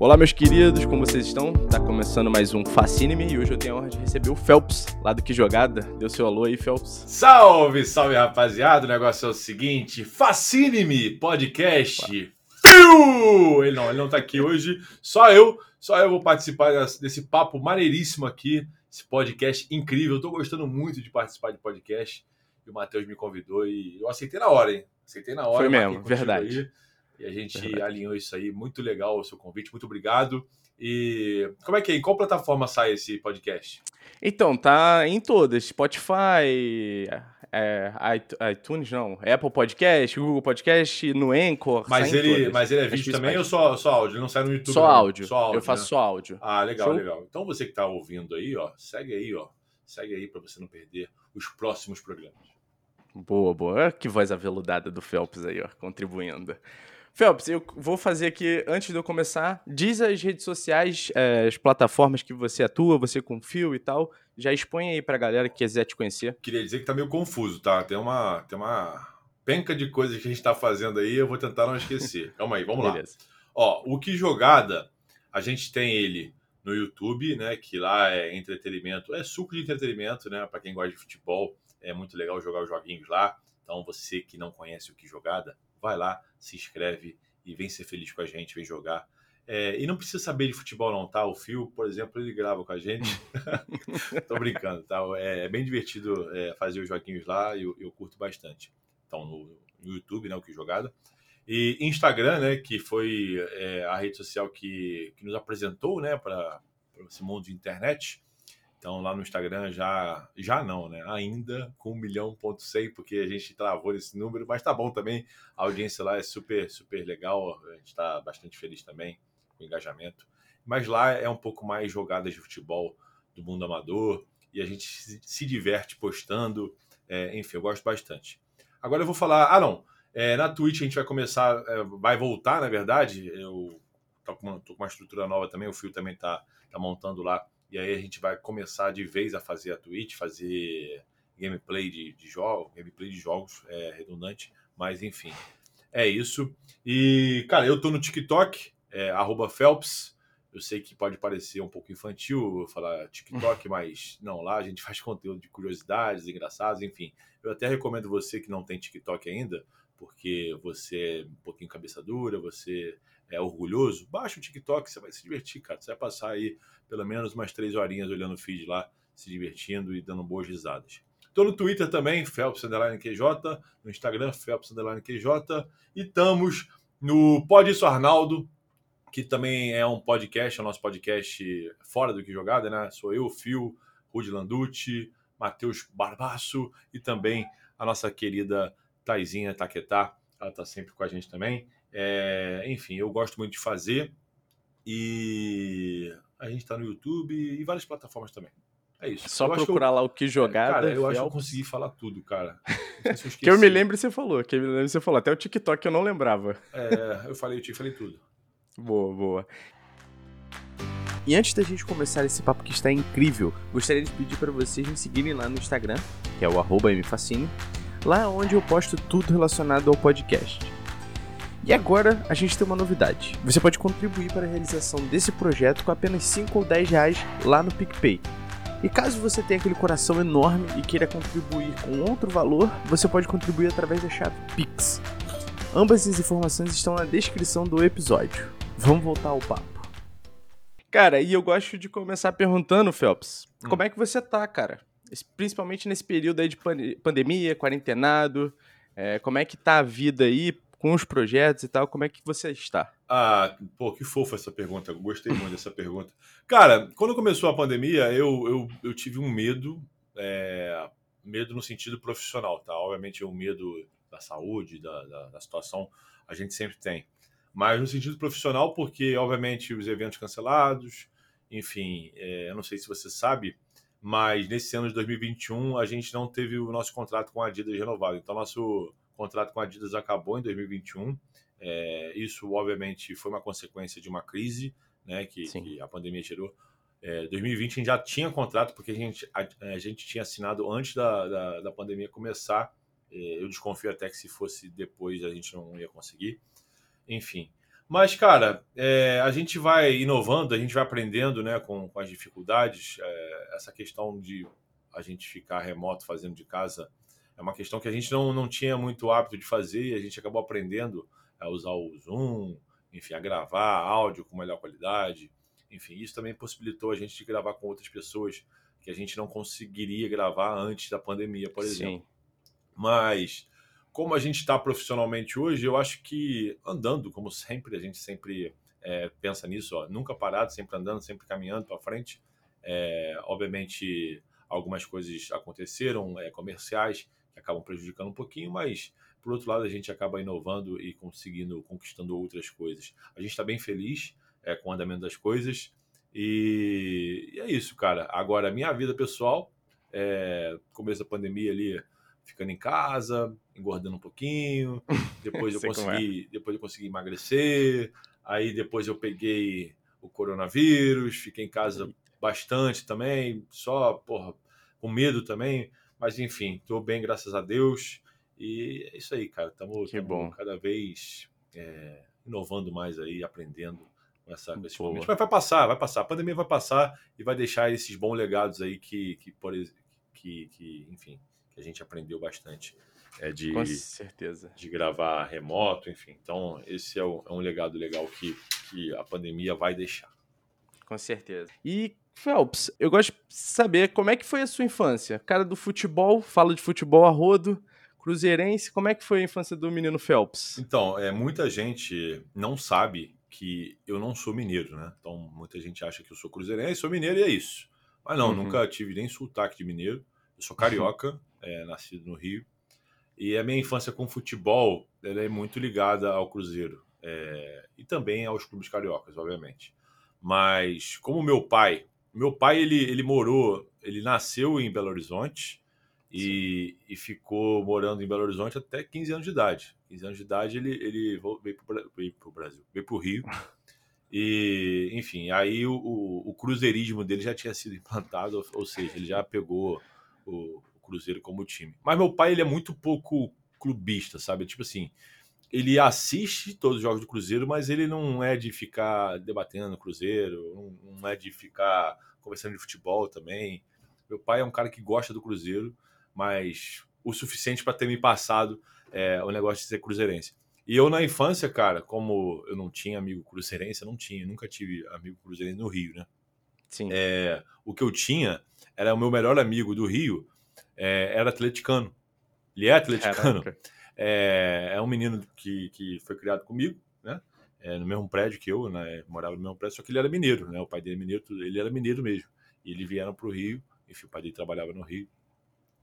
Olá, meus queridos, como vocês estão? Tá começando mais um Fascine-me e hoje eu tenho a honra de receber o Phelps, lá do Que Jogada. Deu seu alô aí, Phelps. Salve, salve, rapaziada. O negócio é o seguinte: Fascine-me podcast. Fiu! Ele não, ele não tá aqui hoje. Só eu, só eu vou participar desse papo maneiríssimo aqui, esse podcast incrível. Eu tô gostando muito de participar de podcast. E o Matheus me convidou e eu aceitei na hora, hein? Aceitei na hora. Foi mesmo, verdade. Aí. E a gente alinhou isso aí. Muito legal o seu convite, muito obrigado. E como é que é? Em qual plataforma sai esse podcast? Então, tá em todas. Spotify, é, iTunes, não. Apple Podcast, Google Podcast, no Anchor. Mas, ele, mas ele é vídeo também ou só, só áudio? Ele não sai no YouTube? Só áudio. Só áudio. Eu faço né? só áudio. Ah, legal, Show? legal. Então você que tá ouvindo aí, ó, segue aí, ó. Segue aí para você não perder os próximos programas. Boa, boa. Que voz aveludada do Phelps aí, ó, contribuindo. Phelps, eu vou fazer aqui, antes de eu começar, diz as redes sociais, é, as plataformas que você atua, você confia e tal. Já expõe aí pra galera que quiser te conhecer. Queria dizer que tá meio confuso, tá? Tem uma, tem uma penca de coisas que a gente tá fazendo aí, eu vou tentar não esquecer. Calma aí, vamos Beleza. lá. Ó, o Que Jogada, a gente tem ele no YouTube, né? Que lá é entretenimento, é suco de entretenimento, né? Para quem gosta de futebol, é muito legal jogar os joguinhos lá. Então, você que não conhece o Que Jogada, vai lá, se inscreve e vem ser feliz com a gente, vem jogar. É, e não precisa saber de futebol não, tá? O Fio, por exemplo, ele grava com a gente. Tô brincando, tá? É, é bem divertido é, fazer os joguinhos lá e eu, eu, curto bastante. Então, no, no, YouTube, né, o Que Jogada. E Instagram, né, que foi é, a rede social que, que nos apresentou, né, para esse mundo de internet. Então lá no Instagram já, já não, né? Ainda com 1 milhão ponto 100, porque a gente travou nesse número, mas tá bom também. A audiência lá é super, super legal. A gente está bastante feliz também com o engajamento. Mas lá é um pouco mais jogadas de futebol do mundo amador e a gente se diverte postando. É, enfim, eu gosto bastante. Agora eu vou falar. Ah, não. É, na Twitch a gente vai começar, é, vai voltar, na verdade. Eu tô com, uma, tô com uma estrutura nova também, o Fio também tá, tá montando lá e aí a gente vai começar de vez a fazer a Twitch, fazer gameplay de, de jogos, gameplay de jogos, é redundante, mas enfim, é isso. E, cara, eu tô no TikTok, é, Phelps. Eu sei que pode parecer um pouco infantil falar TikTok, mas não, lá a gente faz conteúdo de curiosidades, engraçados, enfim. Eu até recomendo você que não tem TikTok ainda, porque você é um pouquinho cabeça dura, você é orgulhoso, baixa o TikTok, você vai se divertir, cara. Você vai passar aí pelo menos umas três horinhas olhando o feed lá, se divertindo e dando boas risadas. Estou no Twitter também, Underline QJ, no Instagram, Underline QJ, e estamos no Pode Isso Arnaldo, que também é um podcast, é o nosso podcast fora do que jogada, né? Sou eu, Fio, Rudy Landucci, Matheus Barbaço e também a nossa querida Taizinha Taquetá, ela está sempre com a gente também. É, enfim, eu gosto muito de fazer e a gente está no YouTube e várias plataformas também. É isso. Só eu procurar eu, lá o que jogar. Cara, eu acho que eu consegui falar tudo, cara. Se eu que eu me lembro você falou. Que eu me lembro você falou. Até o TikTok eu não lembrava. É, eu falei, eu te falei tudo. Boa, boa. E antes da gente começar esse papo que está incrível, gostaria de pedir para vocês me seguirem lá no Instagram, que é o mfacine. Lá é onde eu posto tudo relacionado ao podcast. E agora a gente tem uma novidade. Você pode contribuir para a realização desse projeto com apenas 5 ou 10 reais lá no PicPay. E caso você tenha aquele coração enorme e queira contribuir com outro valor, você pode contribuir através da chave Pix. Ambas as informações estão na descrição do episódio. Vamos voltar ao papo. Cara, e eu gosto de começar perguntando, Phelps, hum. como é que você tá, cara? Principalmente nesse período aí de pandemia, quarentenado, é, como é que tá a vida aí? Com os projetos e tal, como é que você está? Ah, pô, que fofa essa pergunta. Gostei muito dessa pergunta. Cara, quando começou a pandemia, eu, eu, eu tive um medo, é, medo no sentido profissional, tá? Obviamente, o um medo da saúde, da, da, da, situação, a gente sempre tem. Mas no sentido profissional, porque, obviamente, os eventos cancelados, enfim, é, eu não sei se você sabe, mas nesse ano de 2021 a gente não teve o nosso contrato com a Adidas renovado. Então, nosso contrato com a Adidas acabou em 2021. É, isso, obviamente, foi uma consequência de uma crise né, que, que a pandemia gerou. É, 2020 a gente já tinha contrato, porque a gente, a, a gente tinha assinado antes da, da, da pandemia começar. É, eu desconfio até que se fosse depois a gente não ia conseguir. Enfim. Mas, cara, é, a gente vai inovando, a gente vai aprendendo né, com, com as dificuldades. É, essa questão de a gente ficar remoto fazendo de casa é uma questão que a gente não, não tinha muito hábito de fazer e a gente acabou aprendendo a usar o Zoom, enfim, a gravar áudio com melhor qualidade. Enfim, isso também possibilitou a gente de gravar com outras pessoas que a gente não conseguiria gravar antes da pandemia, por exemplo. Sim. Mas como a gente está profissionalmente hoje, eu acho que andando, como sempre, a gente sempre é, pensa nisso, ó, nunca parado, sempre andando, sempre caminhando para frente. É, obviamente, algumas coisas aconteceram, é, comerciais, que acabam prejudicando um pouquinho, mas por outro lado, a gente acaba inovando e conseguindo, conquistando outras coisas. A gente está bem feliz é, com o andamento das coisas. E, e, é isso, cara. Agora, minha vida pessoal, é, começo da pandemia ali, ficando em casa, engordando um pouquinho. Depois eu é. consegui, é. depois eu consegui emagrecer. Aí depois eu peguei o coronavírus, fiquei em casa bastante também, só porra, com medo também. Mas enfim, tô bem, graças a Deus. E é isso aí, cara. Estamos cada vez é, inovando mais aí, aprendendo com, essa, com esses momentos. Mas vai passar, vai passar. A pandemia vai passar e vai deixar esses bons legados aí que, que, por, que, que enfim, que a gente aprendeu bastante. É de, Com certeza. De gravar remoto, enfim. Então, esse é, o, é um legado legal que, que a pandemia vai deixar. Com certeza. E, Phelps, eu gosto de saber como é que foi a sua infância. Cara do futebol, fala de futebol a rodo, cruzeirense, como é que foi a infância do menino Phelps? Então, é, muita gente não sabe que eu não sou mineiro, né? Então, muita gente acha que eu sou cruzeirense, sou mineiro e é isso. Mas não, uhum. nunca tive nem sotaque de mineiro. Eu sou carioca, é, nascido no Rio. E a minha infância com futebol ela é muito ligada ao Cruzeiro. É, e também aos clubes cariocas, obviamente. Mas como meu pai, meu pai ele, ele morou, ele nasceu em Belo Horizonte e, e ficou morando em Belo Horizonte até 15 anos de idade. 15 anos de idade ele, ele veio para o Brasil, veio para o Rio. E, enfim, aí o, o, o, cruzeirismo dele já tinha sido implantado, ou, ou seja, ele já pegou o, o, Cruzeiro como time. Mas meu pai, ele é muito pouco clubista, sabe? Tipo assim, ele assiste todos os jogos do Cruzeiro, mas ele não é de ficar debatendo Cruzeiro, não, é de ficar conversando de futebol também. Meu pai é um cara que gosta do Cruzeiro, mas o suficiente para ter me passado é, o negócio de ser cruzeirense. E eu, na infância, cara, como eu não tinha amigo cruzeirense, eu não tinha, nunca tive amigo cruzeirense no Rio, né? Sim. É, o que eu tinha era o meu melhor amigo do Rio, é, era atleticano. Ele é atleticano. É, é, um menino que, que foi criado comigo, né? É, no mesmo prédio que eu, né? Morava no mesmo prédio, só que ele era mineiro, né? O pai dele é mineiro, ele era mineiro mesmo. E eles vieram para o Rio, enfim, o pai dele trabalhava no Rio.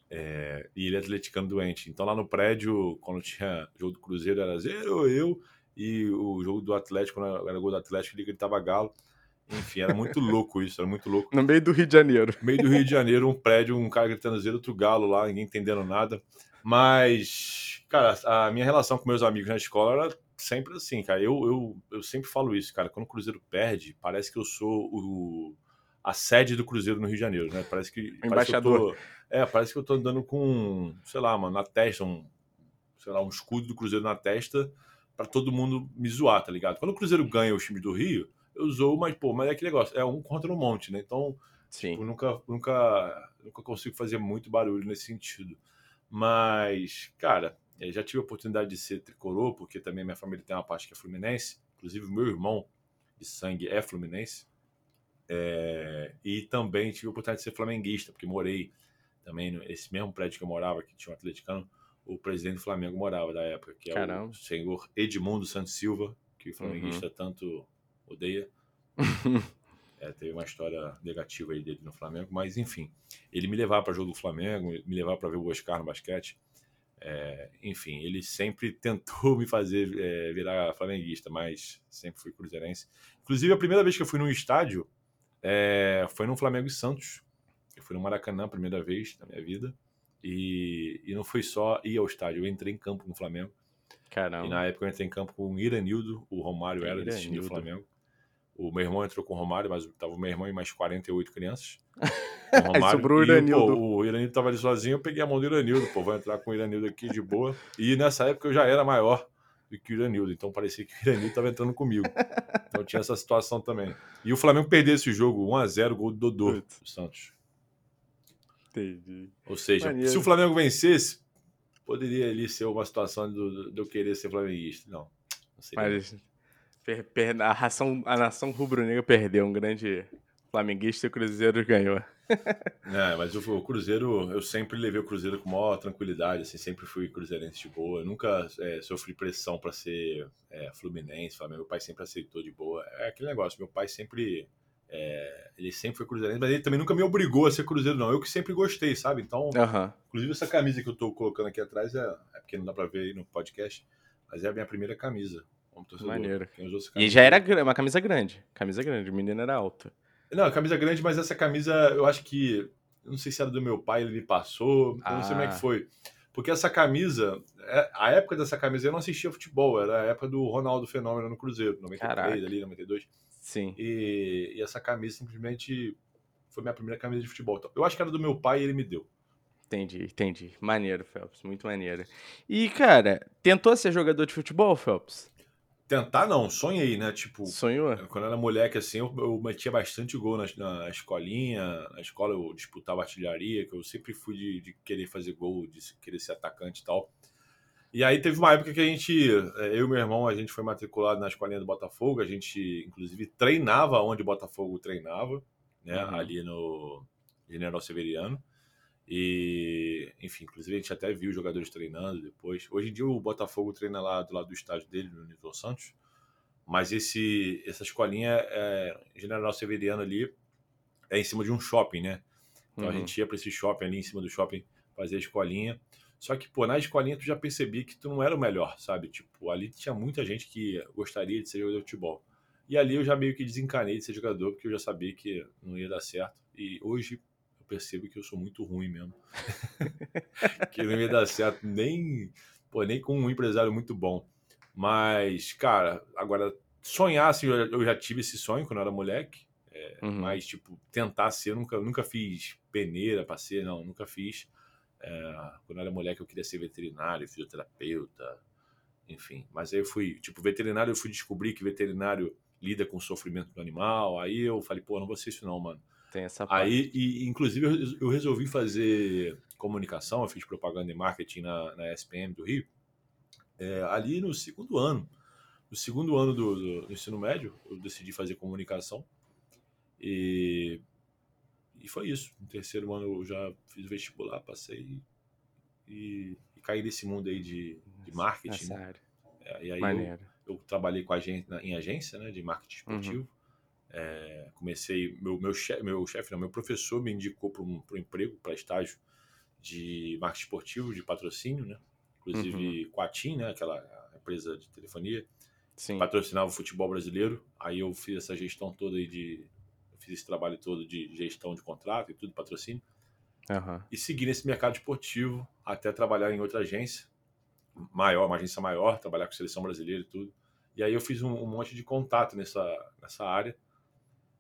É, e ele é atleticano doente. Então lá no prédio, quando tinha jogo do Cruzeiro, era zero, eu, e o jogo do Atlético, quando era gol do Atlético, ele gritava galo. Enfim, era muito louco isso, era muito louco. No meio do Rio de Janeiro. No meio do Rio de Janeiro, um prédio, um cara gritando zero, outro galo lá, ninguém entendendo nada. Mas, cara, a minha relação com meus amigos na escola era sempre assim, cara. Eu, eu, eu sempre falo isso, cara. Quando o Cruzeiro perde, parece que eu sou o, a sede do Cruzeiro no Rio de Janeiro, né? Parece que. Embaixador. Parece que eu tô, é, parece que eu tô andando com, sei lá, mano, na testa, um, sei lá, um escudo do Cruzeiro na testa para todo mundo me zoar, tá ligado? Quando o Cruzeiro ganha o time do Rio, eu zoo, mas, pô, mas é que negócio, é um contra um monte, né? Então, Sim. Tipo, nunca, nunca, nunca consigo fazer muito barulho nesse sentido. Mas, cara, já tive a oportunidade de ser tricolor, porque também minha família tem uma parte que é fluminense. Inclusive, meu irmão de sangue é fluminense. É, e também tive a oportunidade de ser flamenguista, porque morei também nesse mesmo prédio que eu morava, que tinha um atleticano, o presidente do Flamengo morava da época, que é Caramba. o senhor Edmundo Santos Silva, que o flamenguista uhum. tanto odeia. é, teve uma história negativa aí dele no Flamengo, mas enfim, ele me levava para jogo do Flamengo, me levava para ver o Oscar no basquete. É, enfim, ele sempre tentou me fazer é, virar flamenguista, mas sempre fui cruzeirense. Inclusive, a primeira vez que eu fui num estádio é, foi no Flamengo e Santos. Eu fui no Maracanã a primeira vez na minha vida. E, e não foi só ir ao estádio, eu entrei em campo no Flamengo. Caramba. E na época eu entrei em campo com o Iranildo, o Romário era desse time do Flamengo. O meu irmão entrou com o Romário, mas tava o meu irmão e mais 48 crianças. O Romário, Sobrou o Iranildo. E, pô, o Iranildo tava ali sozinho, eu peguei a mão do Iranildo, pô, vou entrar com o Iranildo aqui de boa. E nessa época eu já era maior. do que o Iranildo. Então parecia que o Iranildo estava entrando comigo. Então tinha essa situação também. E o Flamengo perdeu esse jogo 1x0, gol do Dodô do Santos. Entendi. Ou seja, Maneiro. se o Flamengo vencesse, poderia ali ser uma situação de, eu querer ser flamenguista. Não. não seria. Mas per, per, a, ração, a nação rubro-negra perdeu um grande flamenguista e o Cruzeiro ganhou. é, mas o, o, Cruzeiro, eu sempre levei o Cruzeiro com maior tranquilidade, assim, sempre fui cruzeirense de boa. Eu nunca é, sofri pressão para ser é, fluminense, Flamengo. Meu pai sempre aceitou de boa. É aquele negócio, meu pai sempre. É, ele sempre foi cruzeirense, mas ele também nunca me obrigou a ser cruzeiro, não. Eu que sempre gostei, sabe? Então, uhum. inclusive essa camisa que eu tô colocando aqui atrás é, é porque não dá pra ver aí no podcast, mas é a minha primeira camisa. Como torcedor. Maneiro. E já era uma camisa grande. Camisa grande, o menino era alto. Não, camisa grande, mas essa camisa eu acho que. Eu não sei se era do meu pai, ele me passou. Ah. Eu não sei como é que ah. foi. Porque essa camisa, é, a época dessa camisa eu não assistia futebol, era a época do Ronaldo Fenômeno no Cruzeiro, 93 Caraca. ali, 92. Sim. E, e, essa camisa simplesmente foi minha primeira camisa de futebol. Eu acho que era do meu pai e ele me deu. Entendi, entendi. Maneiro, Phelps, muito maneiro. E, cara, tentou ser jogador de futebol, Phelps? Tentar não, sonhei, né? Tipo, sonhou? Quando eu era moleque, assim, eu, eu metia bastante gol na, na, escolinha. Na escola eu disputava artilharia, que eu sempre fui de, de, querer fazer gol, de querer ser atacante e tal. E aí teve uma época que a gente, é, eu e meu irmão, a gente foi matriculado na escolinha do Botafogo. A gente, inclusive, treinava onde o Botafogo treinava, né? Uhum. Ali no General Severiano. E, enfim, inclusive a gente até viu jogadores treinando depois. Hoje em dia o Botafogo treina lá do lado do estádio dele, no Nível Santos. Mas esse, essa escolinha, é, General Severiano ali, é em cima de um shopping, né? Então uhum. a gente ia para esse shopping ali em cima do shopping fazer a escolinha. Só que, pô, na escolinha tu já percebi que tu não era o melhor, sabe? Tipo, ali tinha muita gente que gostaria de ser jogador de futebol. E ali eu já meio que desencanei de ser jogador, porque eu já sabia que não ia dar certo. E hoje, percebo que eu sou muito ruim mesmo. que não ia dar certo nem, pô, nem com um empresário muito bom. Mas, cara, agora, sonhar, assim, eu já tive esse sonho quando eu era moleque. É, uhum. Mas, tipo, tentar ser, nunca, nunca fiz peneira pra ser, não, nunca fiz. É, quando eu era moleque, eu queria ser veterinário, fisioterapeuta, enfim. Mas aí eu fui, tipo, veterinário, eu fui descobrir que veterinário lida com o sofrimento do animal. Aí eu falei, pô, não vou ser isso não, mano. Tem essa parte. Aí, e, inclusive, eu resolvi fazer comunicação, eu fiz propaganda e marketing na, na SPM do Rio, é, ali no segundo ano. No segundo ano do, do, do, ensino médio, eu decidi fazer comunicação. E, e foi isso. No terceiro ano eu já fiz vestibular, passei e, e caí nesse mundo aí de, de marketing. Né? É, e aí eu, eu, trabalhei com agência, em agência né, de marketing esportivo. Uhum. É, comecei, meu, meu chefe, meu, chef, não, meu professor me indicou para um, um emprego, para estágio de marketing esportivo, de patrocínio, né? Inclusive uhum. Quatim, né? Aquela empresa de telefonia, Sim. patrocinava o futebol brasileiro. Aí eu fiz essa gestão toda aí de. Fiz esse trabalho todo de gestão de contrato e tudo, patrocínio. Uhum. E segui nesse mercado esportivo até trabalhar em outra agência maior, uma agência maior, trabalhar com seleção brasileira e tudo. E aí eu fiz um, um monte de contato nessa, nessa área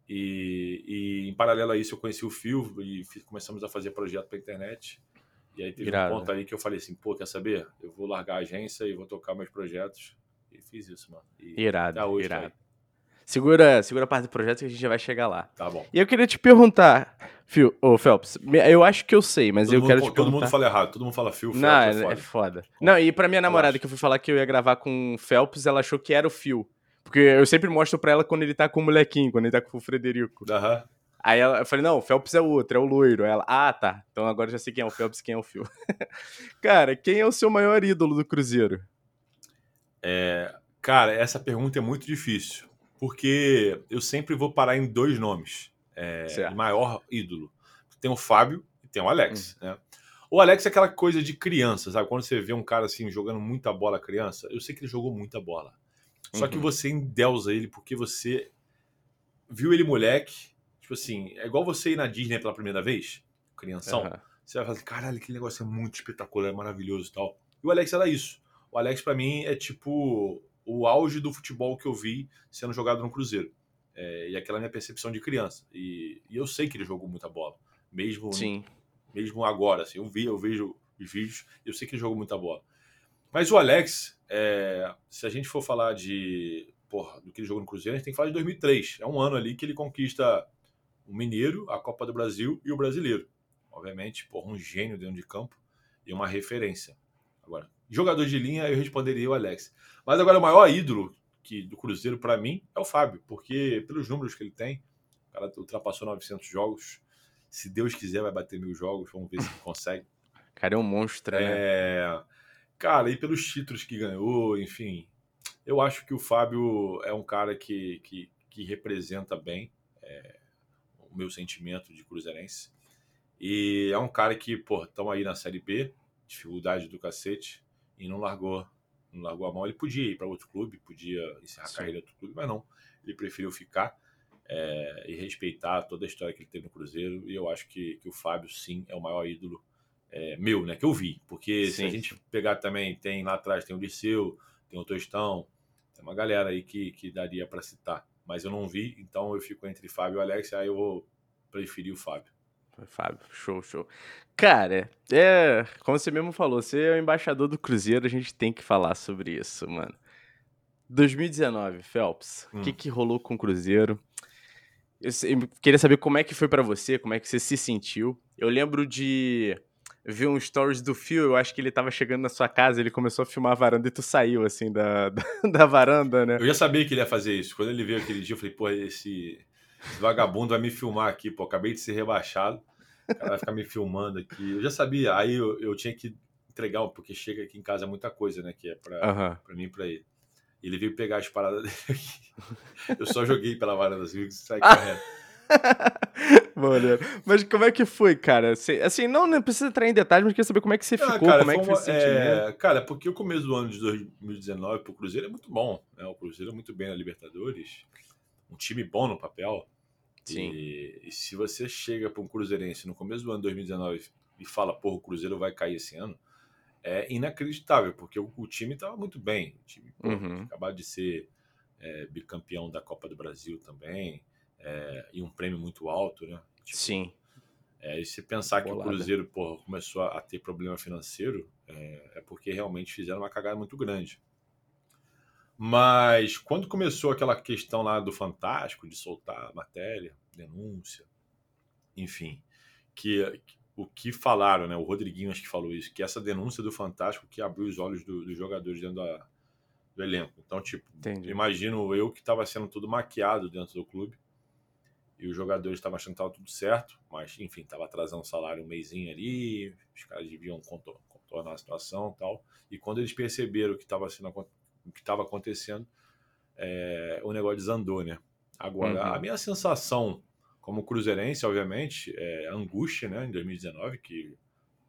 e, e, em paralelo a isso eu conheci o Fio e fiz, começamos a fazer projeto para internet. E aí teve Irado. um ponto ali que eu falei assim, pô, quer saber? Eu vou largar a agência e vou tocar meus projetos. E fiz isso, mano. E irado, hoje, irado. Segura, segura a parte do projeto que a gente já vai chegar lá. Tá bom. E eu queria te perguntar, Phil, ô Phelps, eu acho que eu sei, mas todo eu mundo, quero te perguntar. Todo mundo fala errado, todo mundo fala Phil, Phelps Não, é, é foda. É foda. Não, e pra minha namorada que eu fui falar que eu ia gravar com o Phelps, ela achou que era o Phil. Porque eu sempre mostro pra ela quando ele tá com o molequinho, quando ele tá com o Frederico. Aham. Uhum. Aí ela, eu falei, não, o Phelps é o outro, é o loiro. Aí ela, ah, tá. Então agora já sei quem é o Phelps e quem é o Phil. cara, quem é o seu maior ídolo do Cruzeiro? É, cara, essa pergunta é muito difícil. Porque eu sempre vou parar em dois nomes. É, maior ídolo. Tem o Fábio e tem o Alex, hum. né? O Alex é aquela coisa de criança, sabe? Quando você vê um cara assim jogando muita bola criança, eu sei que ele jogou muita bola. Só uhum. que você endeusa ele porque você viu ele moleque. Tipo assim, é igual você ir na Disney pela primeira vez, crianção. Uhum. Você vai falar assim, caralho, aquele negócio é muito espetacular, é maravilhoso e tal. E o Alex era isso. O Alex, para mim, é tipo o auge do futebol que eu vi sendo jogado no Cruzeiro. É, e aquela minha percepção de criança. E, e, eu sei que ele jogou muita bola. Mesmo, Sim. mesmo agora, assim, eu vi, eu vejo os vídeos, eu sei que ele jogou muita bola. Mas o Alex, é, se a gente for falar de porra, do que ele jogou no Cruzeiro, a gente tem que falar de 2003. É um ano ali que ele conquista o Mineiro, a Copa do Brasil e o Brasileiro. Obviamente, porra, um gênio dentro de campo e uma referência. Agora, jogador de linha, eu responderia o Alex. Mas agora, o maior ídolo que, do Cruzeiro, para mim, é o Fábio, porque pelos números que ele tem, o cara ultrapassou 900 jogos. Se Deus quiser, vai bater mil jogos. Vamos ver se ele consegue. Cara, é um monstro, né? Cara, e pelos títulos que ganhou, enfim. Eu acho que o Fábio é um cara que, que, que representa bem é, o meu sentimento de cruzeirense. E é um cara que, pô, estamos aí na Série B, dificuldade do cacete, e não largou não largou a mão. Ele podia ir para outro clube, podia encerrar Sim. a carreira em outro clube, mas não. Ele preferiu ficar é, e respeitar toda a história que ele teve no Cruzeiro. E eu acho que, que o Fábio, sim, é o maior ídolo é, meu, né? Que eu vi. Porque sim, se a gente pegar também, tem lá atrás, tem o Liceu, tem o Tostão, tem uma galera aí que, que daria para citar. Mas eu não vi, então eu fico entre Fábio e Alex, aí eu vou preferir o Fábio. Fábio, show, show. Cara, é. Como você mesmo falou, você é o embaixador do Cruzeiro, a gente tem que falar sobre isso, mano. 2019, Phelps, o hum. que, que rolou com o Cruzeiro? Eu, eu queria saber como é que foi para você, como é que você se sentiu. Eu lembro de ver um stories do Phil, eu acho que ele tava chegando na sua casa, ele começou a filmar a varanda e tu saiu, assim, da, da, da varanda, né? Eu já sabia que ele ia fazer isso. Quando ele veio aquele dia, eu falei, pô, esse esse vagabundo vai me filmar aqui, pô. Acabei de ser rebaixado. O cara vai ficar me filmando aqui. Eu já sabia. Aí eu, eu tinha que entregar, porque chega aqui em casa é muita coisa, né? Que é pra, uhum. Pra mim e pra ele. Ele veio pegar as paradas dele aqui. Eu só joguei pela varanda assim, e saí correndo. Mano, mas como é que foi, cara? Assim, não, não precisa entrar em detalhes, mas queria saber como é que você ah, ficou, cara, como é que foi uma, é, Cara, porque o começo do ano de 2019 pro Cruzeiro é muito bom, né? O Cruzeiro é muito bem na Libertadores um time bom no papel. Sim. E, e se você chega para um Cruzeirense no começo do ano 2019 e fala, porra, o Cruzeiro vai cair esse ano, é inacreditável, porque o, o time estava muito bem. O time uhum. acabado de ser é, bicampeão da Copa do Brasil também, é, e um prêmio muito alto, né? Tipo, Sim. É, e se pensar Bolada. que o Cruzeiro porra, começou a ter problema financeiro, é, é porque realmente fizeram uma cagada muito grande. Mas quando começou aquela questão lá do Fantástico, de soltar matéria, denúncia, enfim, que o que falaram, né? O Rodriguinho acho que falou isso, que essa denúncia do Fantástico que abriu os olhos do, dos jogadores dentro da, do elenco. Então, tipo, Entendi. imagino eu que estava sendo tudo maquiado dentro do clube e os jogadores estavam achando que estava tudo certo, mas enfim, estava atrasando o salário um mêsinho ali, os caras deviam contornar a situação e tal. E quando eles perceberam que estava sendo o que estava acontecendo, é, o negócio desandou, né? Agora, uhum. a minha sensação como cruzeirense, obviamente, é angústia, né? Em 2019, que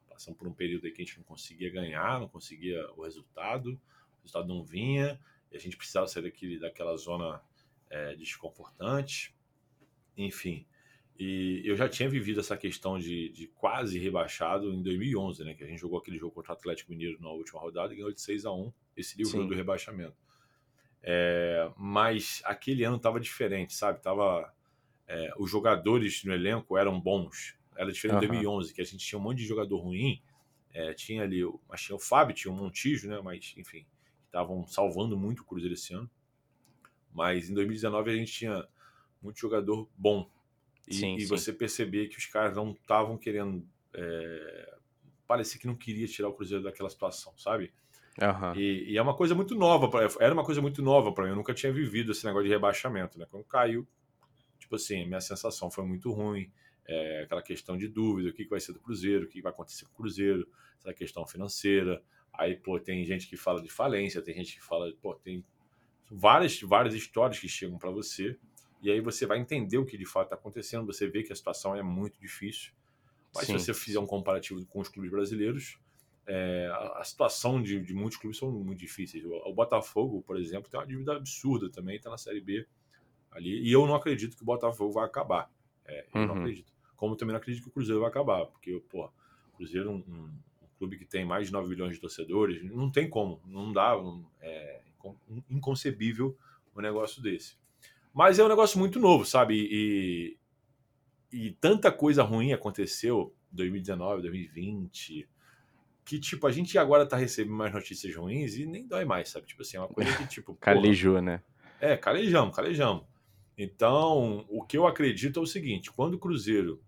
passamos por um período aí que a gente não conseguia ganhar, não conseguia o resultado, o resultado não vinha, e a gente precisava sair daquele, daquela zona é, desconfortante, enfim. E eu já tinha vivido essa questão de, de, quase rebaixado em 2011, né? Que a gente jogou aquele jogo contra o Atlético Mineiro na última rodada e ganhou de 6 a 1 esse livro do rebaixamento. É, mas aquele ano estava diferente, sabe? Tava, é, os jogadores no elenco eram bons. Era diferente uhum. de 2011, que a gente tinha um monte de jogador ruim. É, tinha ali, mas tinha o Fábio, tinha o Montijo, né? Mas, enfim, estavam salvando muito o Cruzeiro esse ano. Mas em 2019 a gente tinha muito jogador bom. E, sim, e sim. você perceber que os caras não estavam querendo. É, parecia que não queria tirar o Cruzeiro daquela situação, sabe? Uhum. E, e, é uma coisa muito nova, pra, era uma coisa muito nova para mim. Eu nunca tinha vivido esse negócio de rebaixamento, né? Quando caiu, tipo assim, minha sensação foi muito ruim. É, aquela questão de dúvida, o que, que vai ser do Cruzeiro, o que vai acontecer com o Cruzeiro, essa questão financeira. Aí, pô, tem gente que fala de falência, tem gente que fala, pô, tem várias, várias histórias que chegam para você. E aí você vai entender o que de fato está acontecendo, você vê que a situação é muito difícil. Mas Sim. se você fizer um comparativo com os clubes brasileiros, é, a, a, situação de, de, muitos clubes são muito difíceis. O, o, Botafogo, por exemplo, tem uma dívida absurda também, está na Série B ali. E eu não acredito que o Botafogo vai acabar. É, eu uhum. não acredito. Como também não acredito que o Cruzeiro vai acabar, porque, pô, o Cruzeiro é um, um, um, clube que tem mais de 9 milhões de torcedores, não tem como, não dá, é inconcebível um negócio desse. Mas é um negócio muito novo, sabe? E, e tanta coisa ruim aconteceu 2019, 2020 que, tipo, a gente agora tá recebendo mais notícias ruins e nem dói mais, sabe? Tipo assim, é uma coisa que, tipo. Calejou, né? É, calejamos, calejamos. Então, o que eu acredito é o seguinte: quando o Cruzeiro.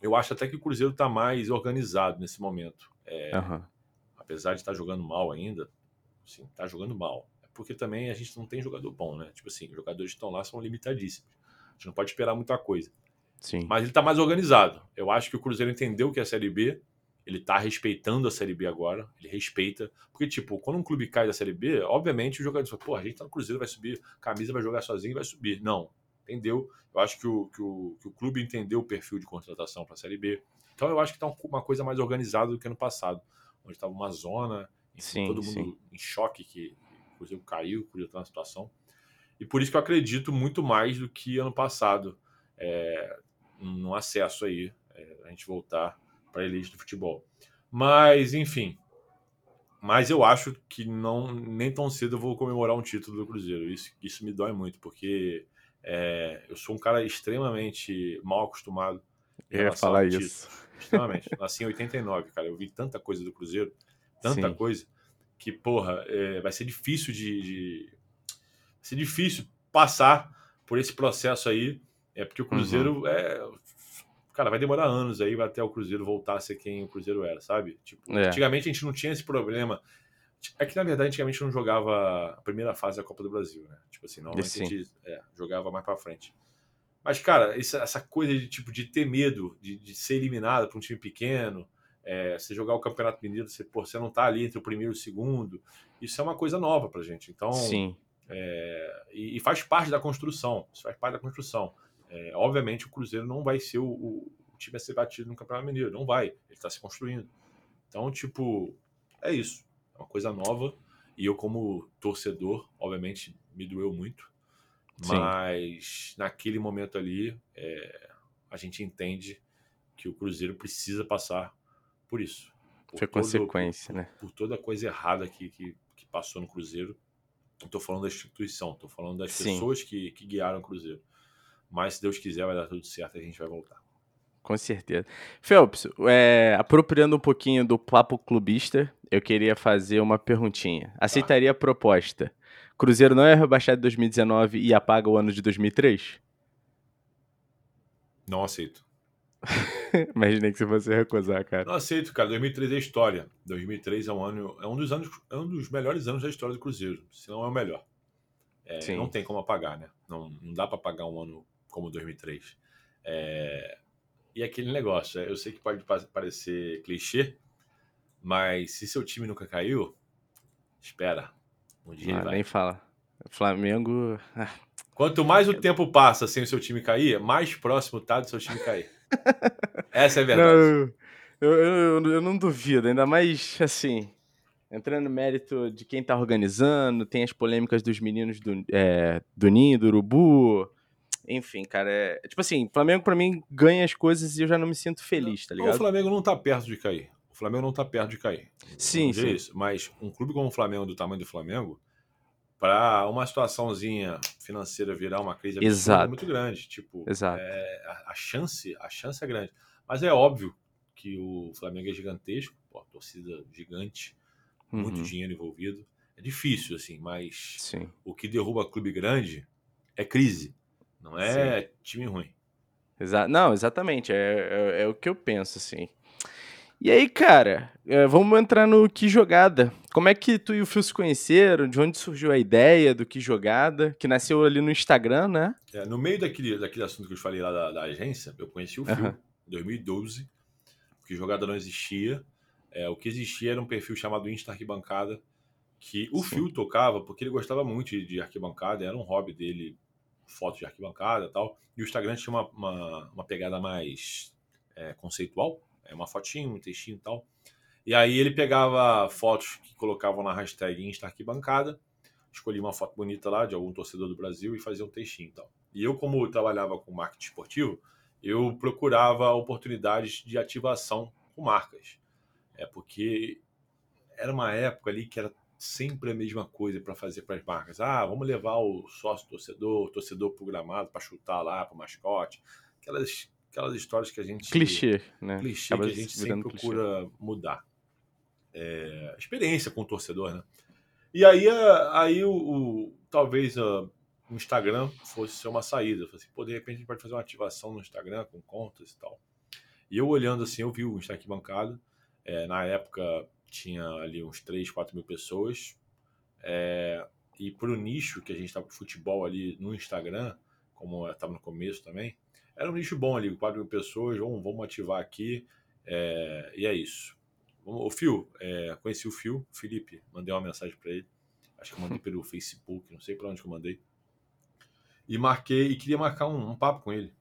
Eu acho até que o Cruzeiro tá mais organizado nesse momento. É, uhum. Apesar de estar tá jogando mal ainda, sim, tá jogando mal. Porque também a gente não tem jogador bom, né? Tipo assim, os jogadores que estão lá são limitadíssimos. A gente não pode esperar muita coisa. Sim. Mas ele tá mais organizado. Eu acho que o Cruzeiro entendeu que é a Série B ele tá respeitando a Série B agora, ele respeita. Porque, tipo, quando um clube cai da Série B, obviamente o jogador fala, pô, a gente tá no Cruzeiro, vai subir, camisa vai jogar sozinho e vai subir. Não, entendeu? Eu acho que o, que o, que o clube entendeu o perfil de contratação para a Série B. Então eu acho que tá uma coisa mais organizada do que ano passado, onde estava uma zona, enfim, sim, todo mundo sim. em choque que Cruzeiro caiu, o Cruzeiro tá na situação. E por isso que eu acredito muito mais do que ano passado é, no acesso aí, é, a gente voltar para a elite do futebol. Mas, enfim. Mas eu acho que não nem tão cedo eu vou comemorar um título do Cruzeiro. Isso, isso me dói muito, porque é, eu sou um cara extremamente mal acostumado. Eu ia falar isso. Extremamente. Nasci em 89, cara. Eu vi tanta coisa do Cruzeiro, tanta Sim. coisa, que, porra, é, vai ser difícil de, de. Vai ser difícil passar por esse processo aí. É porque o Cruzeiro uhum. é, cara, vai demorar anos aí até o Cruzeiro voltar a ser quem o Cruzeiro era, sabe? Tipo, é. antigamente a gente não tinha esse problema. É que, na verdade, antigamente a gente não jogava a primeira fase da Copa do Brasil, né? Tipo assim, normalmente a gente é, jogava mais pra frente. Mas, cara, essa, essa coisa de, tipo, de ter medo de, de ser eliminado para um time pequeno, é, você jogar o Campeonato Mineiro, você, pô, você não tá ali entre o primeiro e o segundo, isso é uma coisa nova pra gente. Então, Sim. É, e, e, faz parte da construção, isso faz parte da construção. É, obviamente o Cruzeiro não vai ser o, o, time a ser batido no Campeonato Mineiro, não vai, ele está se construindo. Então, tipo, é isso, é uma coisa nova. E eu, como torcedor, obviamente me doeu muito, Sim. mas naquele momento ali é, a gente entende que o Cruzeiro precisa passar por isso. Por Foi todo, consequência, por, né? Por toda a coisa errada que, que, que passou no Cruzeiro. Não estou falando da instituição, estou falando das Sim. pessoas que, que guiaram o Cruzeiro. Mas se Deus quiser, vai dar tudo certo e a gente vai voltar. Com certeza. Phelps, é, apropriando um pouquinho do papo clubista, eu queria fazer uma perguntinha. Aceitaria ah. a proposta? Cruzeiro não é rebaixado em 2019 e apaga o ano de 2003? Não aceito. Imaginei que você fosse recusar, cara. Não aceito, cara. 2003 é história. 2003 é um ano, é um dos anos, é um dos melhores anos da história do Cruzeiro, se não é o melhor. É, não tem como apagar, né? Não, não dá para apagar um ano como 2003. É... E aquele negócio, eu sei que pode parecer clichê, mas se seu time nunca caiu, espera. Um dia ah, nem fala. Flamengo. Ah. Quanto mais o tempo passa sem o seu time cair, mais próximo tá do seu time cair. Essa é a verdade. Não, eu, eu, eu, não duvido, ainda mais assim. Entrando no mérito de quem tá organizando, tem as polêmicas dos meninos do, é, do Ninho, do Urubu, enfim, cara, é. Tipo assim, Flamengo para mim ganha as coisas e eu já não me sinto feliz, tá ligado? O Flamengo não tá perto de cair. O Flamengo não tá perto de cair. Sim, sim. Isso, mas um clube como o Flamengo, do tamanho do Flamengo, para uma situaçãozinha financeira virar uma crise é muito grande. Tipo, Exato. É, a, a, chance, a chance é grande. Mas é óbvio que o Flamengo é gigantesco, pô, torcida gigante, uhum. muito dinheiro envolvido. É difícil, assim, mas Sim. o que derruba clube grande é crise. Não é Sim. time ruim. Exa não, exatamente. É, é, é, o que eu penso, assim. E aí, cara, é, vamos entrar no que jogada. Como é que tu e o Phil se conheceram? De onde surgiu a ideia do que jogada? Que nasceu ali no Instagram, né? É, no meio daquele, daquele assunto que eu falei lá da, da agência, eu conheci o Phil em 2012. O que jogada não existia. É, o que existia era um perfil chamado Insta Arquibancada, que o Sim. Phil tocava porque ele gostava muito de arquibancada, era um hobby dele fotos de arquibancada e tal. E o Instagram tinha uma, uma, uma pegada mais é, conceitual, é uma fotinho, um textinho e tal. E aí ele pegava fotos que colocavam na hashtag Insta Arquibancada, escolhia uma foto bonita lá de algum torcedor do Brasil e fazia um textinho e tal. E eu, como eu trabalhava com marketing esportivo, eu procurava oportunidades de ativação com marcas. É porque era uma época ali que era sempre a mesma coisa para fazer para as marcas. Ah, vamos levar o sócio torcedor, o torcedor programado para chutar lá para o mascote. Aquelas, aquelas histórias que a gente. Clichê, né? Clichê Acaba que a gente sempre procura clichê. mudar. É, experiência com o torcedor, né? E aí, aí o, o talvez o Instagram fosse ser uma saída. Eu falei assim, pô, de repente a gente pode fazer uma ativação no Instagram com contas e tal. E eu olhando assim, eu vi o Instagram bancado. É, na época tinha ali uns 3, 4 mil pessoas. É, e para o nicho que a gente estava com futebol ali no Instagram, como estava no começo também, era um nicho bom ali, 4 mil pessoas, vamos, vamos ativar aqui. É, e é isso. O Fio, é, conheci o Fio, o Felipe, mandei uma mensagem para ele. Acho que eu mandei pelo Facebook, não sei para onde que eu mandei. E marquei, e queria marcar um, um papo com ele.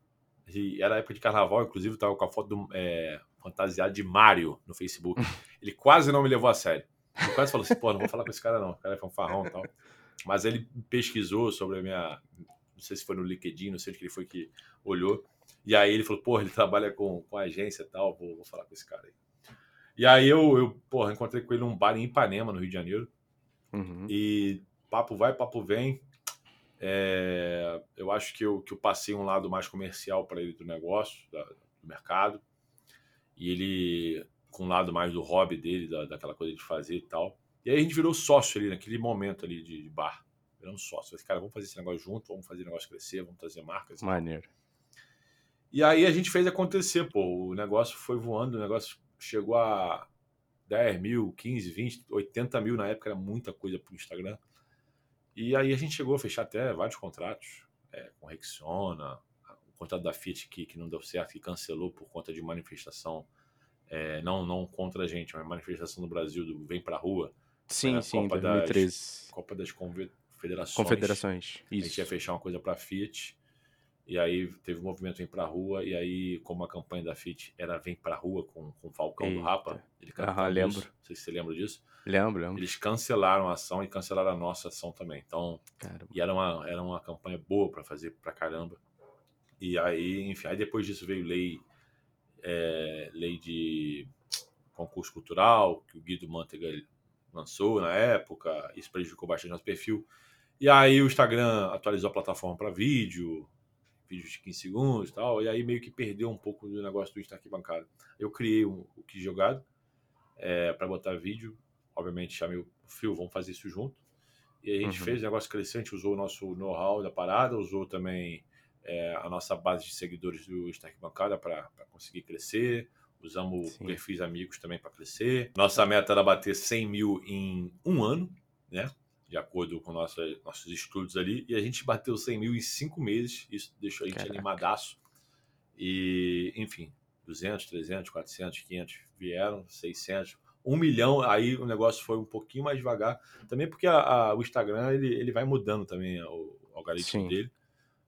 E era época de carnaval, inclusive, tava com a foto do, é, fantasiado de Mario no Facebook. Ele quase não me levou a sério. Ele quase falou assim: pô, não vou falar com esse cara, não. O cara é fanfarrão e tal. Mas ele pesquisou sobre a minha. Não sei se foi no LinkedIn, não sei onde que ele foi que olhou. E aí ele falou: pô, ele trabalha com, com agência e tal, vou, vou falar com esse cara aí. E aí eu, eu porra, encontrei com ele num bar em Ipanema, no Rio de Janeiro. Uhum. E papo vai, papo vem. É, eu acho que eu, que eu passei um lado mais comercial para ele do negócio, da, do mercado. E ele, com um lado mais do hobby dele, da, daquela coisa de fazer e tal. E aí a gente virou sócio ali, naquele momento ali de, de bar. Viramos sócio. Falei, cara, vamos fazer esse negócio junto, vamos fazer o negócio crescer, vamos trazer marcas. Maneiro. E aí a gente fez acontecer, pô. O negócio foi voando, o negócio chegou a 10 mil, 15, 20, 80 mil na época, era muita coisa pro Instagram. E aí a gente chegou a fechar até vários contratos, é, com Rexona, o contrato da Fiat que, que não deu certo, que cancelou por conta de manifestação, é, não, não contra a gente, mas manifestação no Brasil do Vem Pra Rua. Sim, sim, Copa 2013. Das, Copa das Confederações. Confederações, isso. A gente ia fechar uma coisa pra Fiat, e aí teve um movimento Vem Pra Rua, e aí, como a campanha da FIT era Vem Pra Rua com, com o Falcão Eita. do Rapa, ele Aham, lembro. Não sei se você lembra disso. Lembro, lembro. Eles cancelaram a ação e cancelaram a nossa ação também. Então, Caramba. e era uma, era uma campanha boa para fazer pra caramba. E aí, enfim, aí depois disso veio lei, é, lei de concurso cultural, que o Guido Mantega lançou na época, isso prejudicou bastante nosso perfil. E aí o Instagram atualizou a plataforma para vídeo, vídeos de 15 segundos e tal, e aí meio que perdeu um pouco do negócio do Insta bancário. Eu criei um, o que jogado é, para botar vídeo, obviamente chamei o Fio, vamos fazer isso junto. E a gente uhum. fez o negócio crescente, usou o nosso know-how da parada, usou também é, a nossa base de seguidores do Insta Bancada para conseguir crescer, usamos Sim. perfis amigos também para crescer. Nossa meta era bater 100 mil em um ano, né? De acordo com nossa, nossos estudos ali, e a gente bateu 100 mil em cinco meses, isso deixou a gente Caraca. animadaço. E, enfim, 200, 300, 400, 500 vieram, 600, 1 milhão, aí o negócio foi um pouquinho mais devagar, também porque a, a, o Instagram ele, ele vai mudando também o, o algoritmo Sim. dele,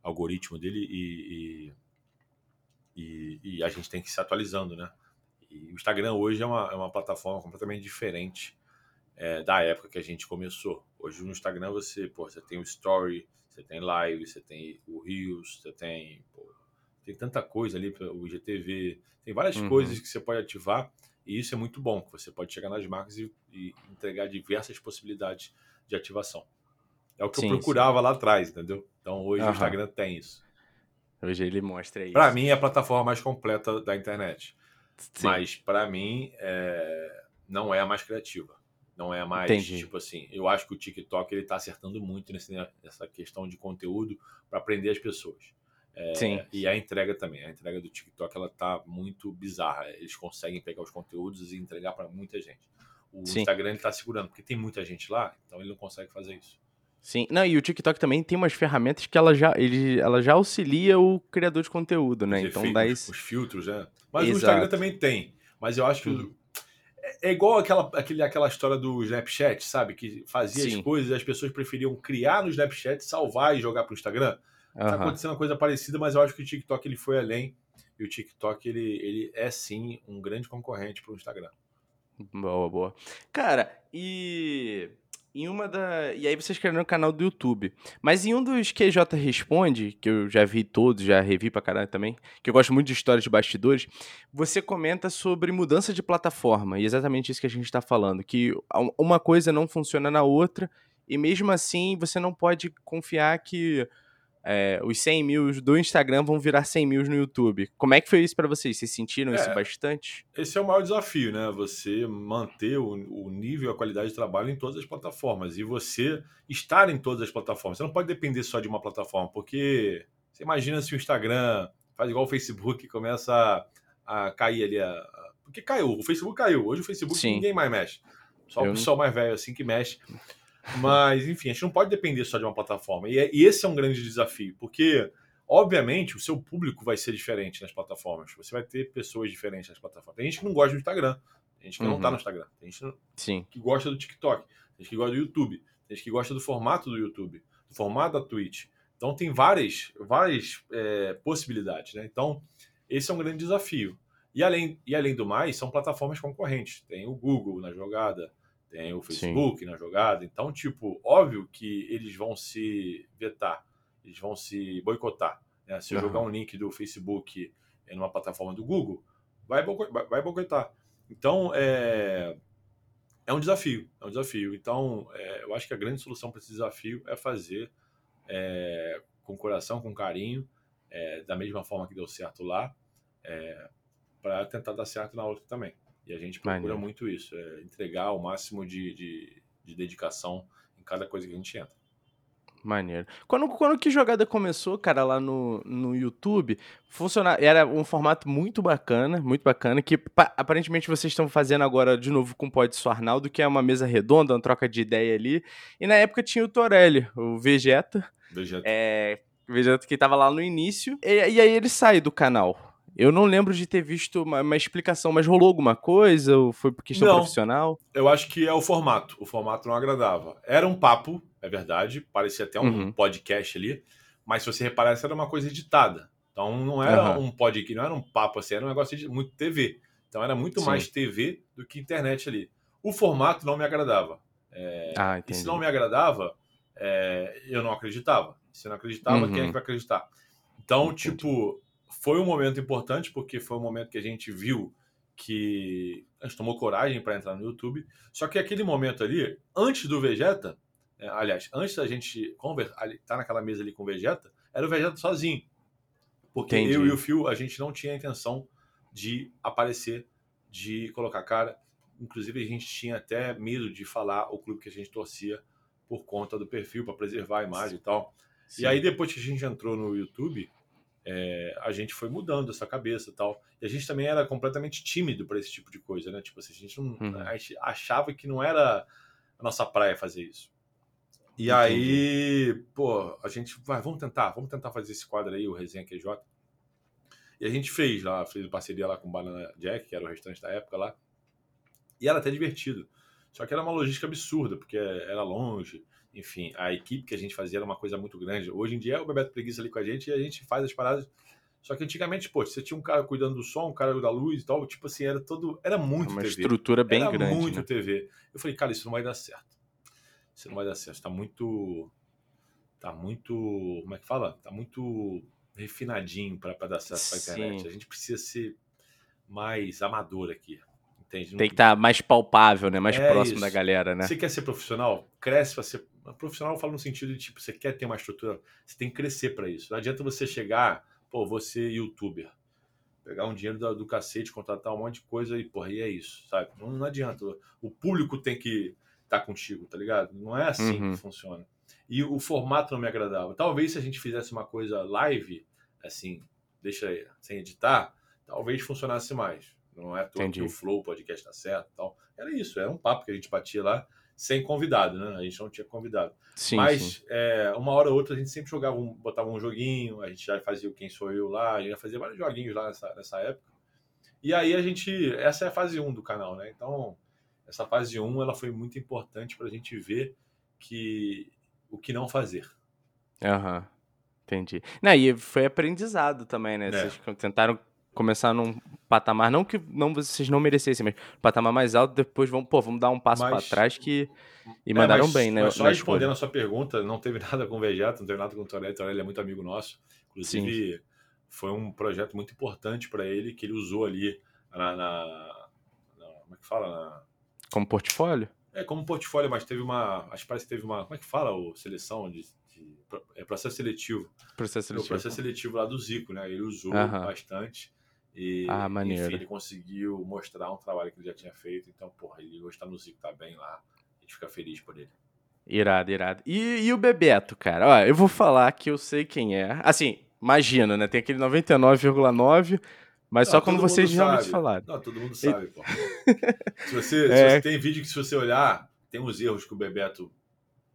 algoritmo dele e, e, e, a gente tem que se atualizando, né? E o Instagram hoje é uma, é uma plataforma completamente diferente é, da época que a gente começou. Hoje no Instagram você, pô, você tem o Story, você tem Live, você tem o Reels, você tem, pô, tem tanta coisa ali, o IGTV, tem várias uhum. coisas que você pode ativar e isso é muito bom, que você pode chegar nas marcas e, e entregar diversas possibilidades de ativação. É o que sim, eu procurava sim. lá atrás, entendeu? Então hoje uhum. o Instagram tem isso. Hoje ele mostra isso. Para mim é a plataforma mais completa da internet. Sim. Mas para mim é... não é a mais criativa. Não é mais, Entendi. tipo assim, eu acho que o TikTok ele tá acertando muito nesse, nessa questão de conteúdo para aprender as pessoas. É, Sim. E a entrega também. A entrega do TikTok ela tá muito bizarra. Eles conseguem pegar os conteúdos e entregar para muita gente. O Sim. Instagram ele tá segurando, porque tem muita gente lá, então ele não consegue fazer isso. Sim, não, e o TikTok também tem umas ferramentas que ela já, ele, ela já auxilia o criador de conteúdo, né? Os então efeitos, dá esse... Os filtros, né? Mas Exato. o Instagram também tem. Mas eu acho que é igual aquela, aquele, aquela história do Snapchat, sabe? Que fazia Sim. as coisas e as pessoas preferiam criar no Snapchat, salvar e jogar para o Instagram. Uhum. Tá acontecendo uma coisa parecida, mas eu acho que o TikTok ele foi além. E o TikTok ele, ele é sim um grande concorrente para o Instagram. Boa, boa. Cara, e em uma da. E aí vocês querem no canal do YouTube. Mas em um dos QJ Responde, que eu já vi todos, já revi pra caralho também, que eu gosto muito de histórias de bastidores, você comenta sobre mudança de plataforma. E exatamente isso que a gente está falando. Que uma coisa não funciona na outra, e mesmo assim você não pode confiar que é, os 100 mil do Instagram vão virar 100 mil no YouTube. Como é que foi isso para vocês? Vocês sentiram é, isso bastante? Esse é o maior desafio, né? Você manter o, o nível e a qualidade de trabalho em todas as plataformas e você estar em todas as plataformas. Você não pode depender só de uma plataforma, porque você imagina se o Instagram faz igual o Facebook começa a, a cair ali. A, porque caiu, o Facebook caiu. Hoje o Facebook Sim. ninguém mais mexe. Só o pessoal mais velho assim que mexe. Mas, enfim, a gente não pode depender só de uma plataforma. E, é, e, esse é um grande desafio, porque, obviamente, o seu público vai ser diferente nas plataformas. Você vai ter pessoas diferentes nas plataformas. Tem gente que não gosta do Instagram, tem gente que uhum. não tá no Instagram, tem gente Sim. que gosta do TikTok, tem gente que gosta do YouTube, tem gente que gosta do formato do YouTube, do formato da Twitch. Então, tem várias, várias é, possibilidades, né? Então, esse é um grande desafio. E além, e além do mais, são plataformas concorrentes. Tem o Google na jogada, tem o Facebook Sim. na jogada. Então, tipo, óbvio que eles vão se vetar, eles vão se boicotar. Né? Se eu uhum. jogar um link do Facebook em uma plataforma do Google, vai, vai boicotar. Então, é, é um desafio, é um desafio. Então, é, eu acho que a grande solução para esse desafio é fazer é, com coração, com carinho, é, da mesma forma que deu certo lá, é, para tentar dar certo na outra também. E a gente procura muito isso, é entregar o máximo de, de, de, dedicação em cada coisa que a gente entra. Maneiro. Quando, quando que jogada começou, cara, lá no, no YouTube, funcionar, era um formato muito bacana, muito bacana, que pa, aparentemente vocês estão fazendo agora de novo com o Pod Arnaldo, que é uma mesa redonda, uma troca de ideia ali. E na época tinha o Torelli, o Vegeta. Vegeta. É, Vegeta que estava lá no início. E, e aí ele sai do canal. Eu não lembro de ter visto uma, uma, explicação, mas rolou alguma coisa? Ou foi por questão não, profissional? Eu acho que é o formato. O formato não agradava. Era um papo, é verdade. Parecia até um uhum. podcast ali. Mas se você reparar, era uma coisa editada. Então não era uhum. um podcast, não era um papo assim, era um negócio de muito TV. Então era muito Sim. mais TV do que internet ali. O formato não me agradava. É, ah, e se não me agradava, é, eu não acreditava. Se eu não acreditava, uhum. quem é que uhum. vai acreditar? Então, entendi. tipo, foi um momento importante, porque foi um momento que a gente viu que a gente tomou coragem para entrar no YouTube. Só que aquele momento ali, antes do Vegeta, é, aliás, antes da gente estar tá naquela mesa ali com o Vegeta, era o Vegeta sozinho. Porque Entendi. eu e o Fio, a gente não tinha a intenção de aparecer, de colocar cara. Inclusive, a gente tinha até medo de falar o clube que a gente torcia por conta do perfil, para preservar a imagem e tal. Sim. E aí, depois que a gente entrou no YouTube, é, a gente foi mudando essa cabeça e tal. E a gente também era completamente tímido para esse tipo de coisa, né? Tipo assim, a gente, não, uhum. a gente achava que não era a nossa praia fazer isso. E Entendi. aí, pô, a gente vai, vamos tentar, vamos tentar fazer esse quadro aí, o Resenha QJ. E a gente fez lá, fez parceria lá com o Banana Jack, que era o restante da época lá. E era até divertido. Só que era uma logística absurda, porque era longe, enfim, a equipe que a gente fazia era uma coisa muito grande. Hoje em dia é o Bebeto Preguiça ali com a gente e a gente faz as paradas. Só que antigamente, pô, você tinha um cara cuidando do som, um cara da luz e tal, tipo assim, era todo. Era muito uma TV. estrutura bem era grande. muito né? TV. Eu falei, cara, isso não vai dar certo. Isso não vai dar certo. Tá muito. Tá muito. Como é que fala? Tá muito refinadinho para dar certo pra internet. A gente precisa ser mais amador aqui. Entende? Tem que estar tá mais palpável, né? Mais é próximo isso. da galera, né? Você quer ser profissional? Cresce para ser profissional. Eu falo no sentido de tipo, você quer ter uma estrutura, você tem que crescer para isso. Não adianta você chegar, pô, você youtuber, pegar um dinheiro do, do cacete, contratar um monte de coisa e, porra, e é isso, sabe? Não, não adianta. O público tem que estar tá contigo, tá ligado? Não é assim uhum. que funciona. E o formato não me agradava. Talvez se a gente fizesse uma coisa live, assim, deixa aí, sem editar, talvez funcionasse mais. Não é todo que o Flow podcast tá certo tal. Era isso, era um papo que a gente batia lá sem convidado, né? A gente não tinha convidado. Sim, Mas sim. É, uma hora ou outra a gente sempre jogava, um, botava um joguinho, a gente já fazia o Quem Sou Eu lá, a gente já fazia vários joguinhos lá nessa, nessa época. E aí a gente, essa é a fase 1 do canal, né? Então, essa fase 1 ela foi muito importante para a gente ver que o que não fazer. Aham, uhum. entendi. Não, e foi aprendizado também, né? É. Vocês tentaram começar num patamar, não que não vocês não merecessem, mas patamar mais alto, depois vamos, pô, vamos dar um passo para trás que e é, mandaram mas, bem, né? Mas só respondendo a sua pergunta, não teve nada com o Vegeta, não teve nada com o Torelli, Torelli é muito amigo nosso, inclusive Sim. foi um projeto muito importante para ele que ele usou ali na, na, na, como é que fala, na... como portfólio? É, como portfólio, mas teve uma. Acho que parece que teve uma. Como é que fala o seleção de. é processo seletivo. Processo seletivo. O processo seletivo lá do Zico, né? Ele usou bastante. E, ah, maneiro. Enfim, ele conseguiu mostrar um trabalho que ele já tinha feito. Então, porra, ele hoje tá no Zico, tá bem lá. A gente fica feliz por ele. Irado, irado. E, e o Bebeto, cara? Ó, eu vou falar que eu sei quem é. Assim, imagina, né? Tem aquele 99,9, mas não, só quando vocês realmente falaram. Não, todo mundo sabe, pô. se, você, é... se você tem vídeo que se você olhar, tem uns erros que o Bebeto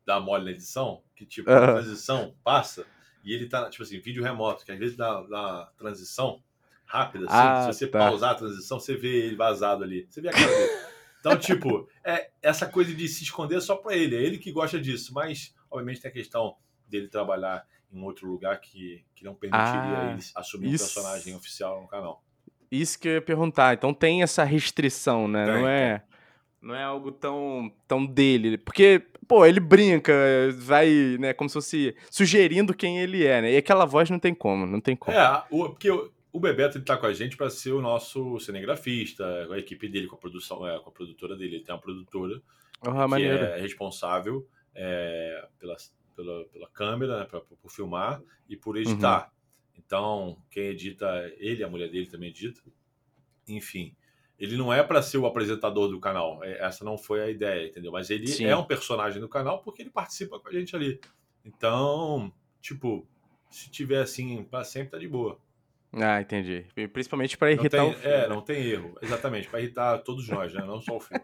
dá mole na edição, que tipo, a transição passa e ele tá, tipo assim, vídeo remoto, que às vezes dá, dá transição rápida, assim, ah, se você tá. pausar a transição, você vê ele vazado ali. Você vê a cara dele. Então, tipo, é essa coisa de se esconder só para ele. É ele que gosta disso. Mas, obviamente, tem a questão dele trabalhar em outro lugar que, que não permitiria ah, ele assumir isso... um personagem oficial no canal. Isso que eu ia perguntar. Então tem essa restrição, né? Tem, não é. Tem. Não é algo tão, tão dele. Porque, pô, ele brinca, vai, né, como se fosse sugerindo quem ele é, né? E aquela voz não tem como, não tem como. É, o, porque o Bebeto ele tá com a gente para ser o nosso cinegrafista, a equipe dele com a produção, é, com a produtora dele. Ele tem uma produtora oh, que maneiro. é responsável é, pela, pela, pela câmera, né, pra, por filmar e por editar. Uhum. Então, quem edita, ele, a mulher dele também edita. Enfim, ele não é para ser o apresentador do canal. É, essa não foi a ideia, entendeu? Mas ele Sim. é um personagem do canal porque ele participa com a gente ali. Então, tipo, se tiver assim para sempre, tá de boa. Ah, entendi. Principalmente para irritar tem, o filho. É, né? não tem erro. Exatamente, para irritar todos nós, né? Não só o filho.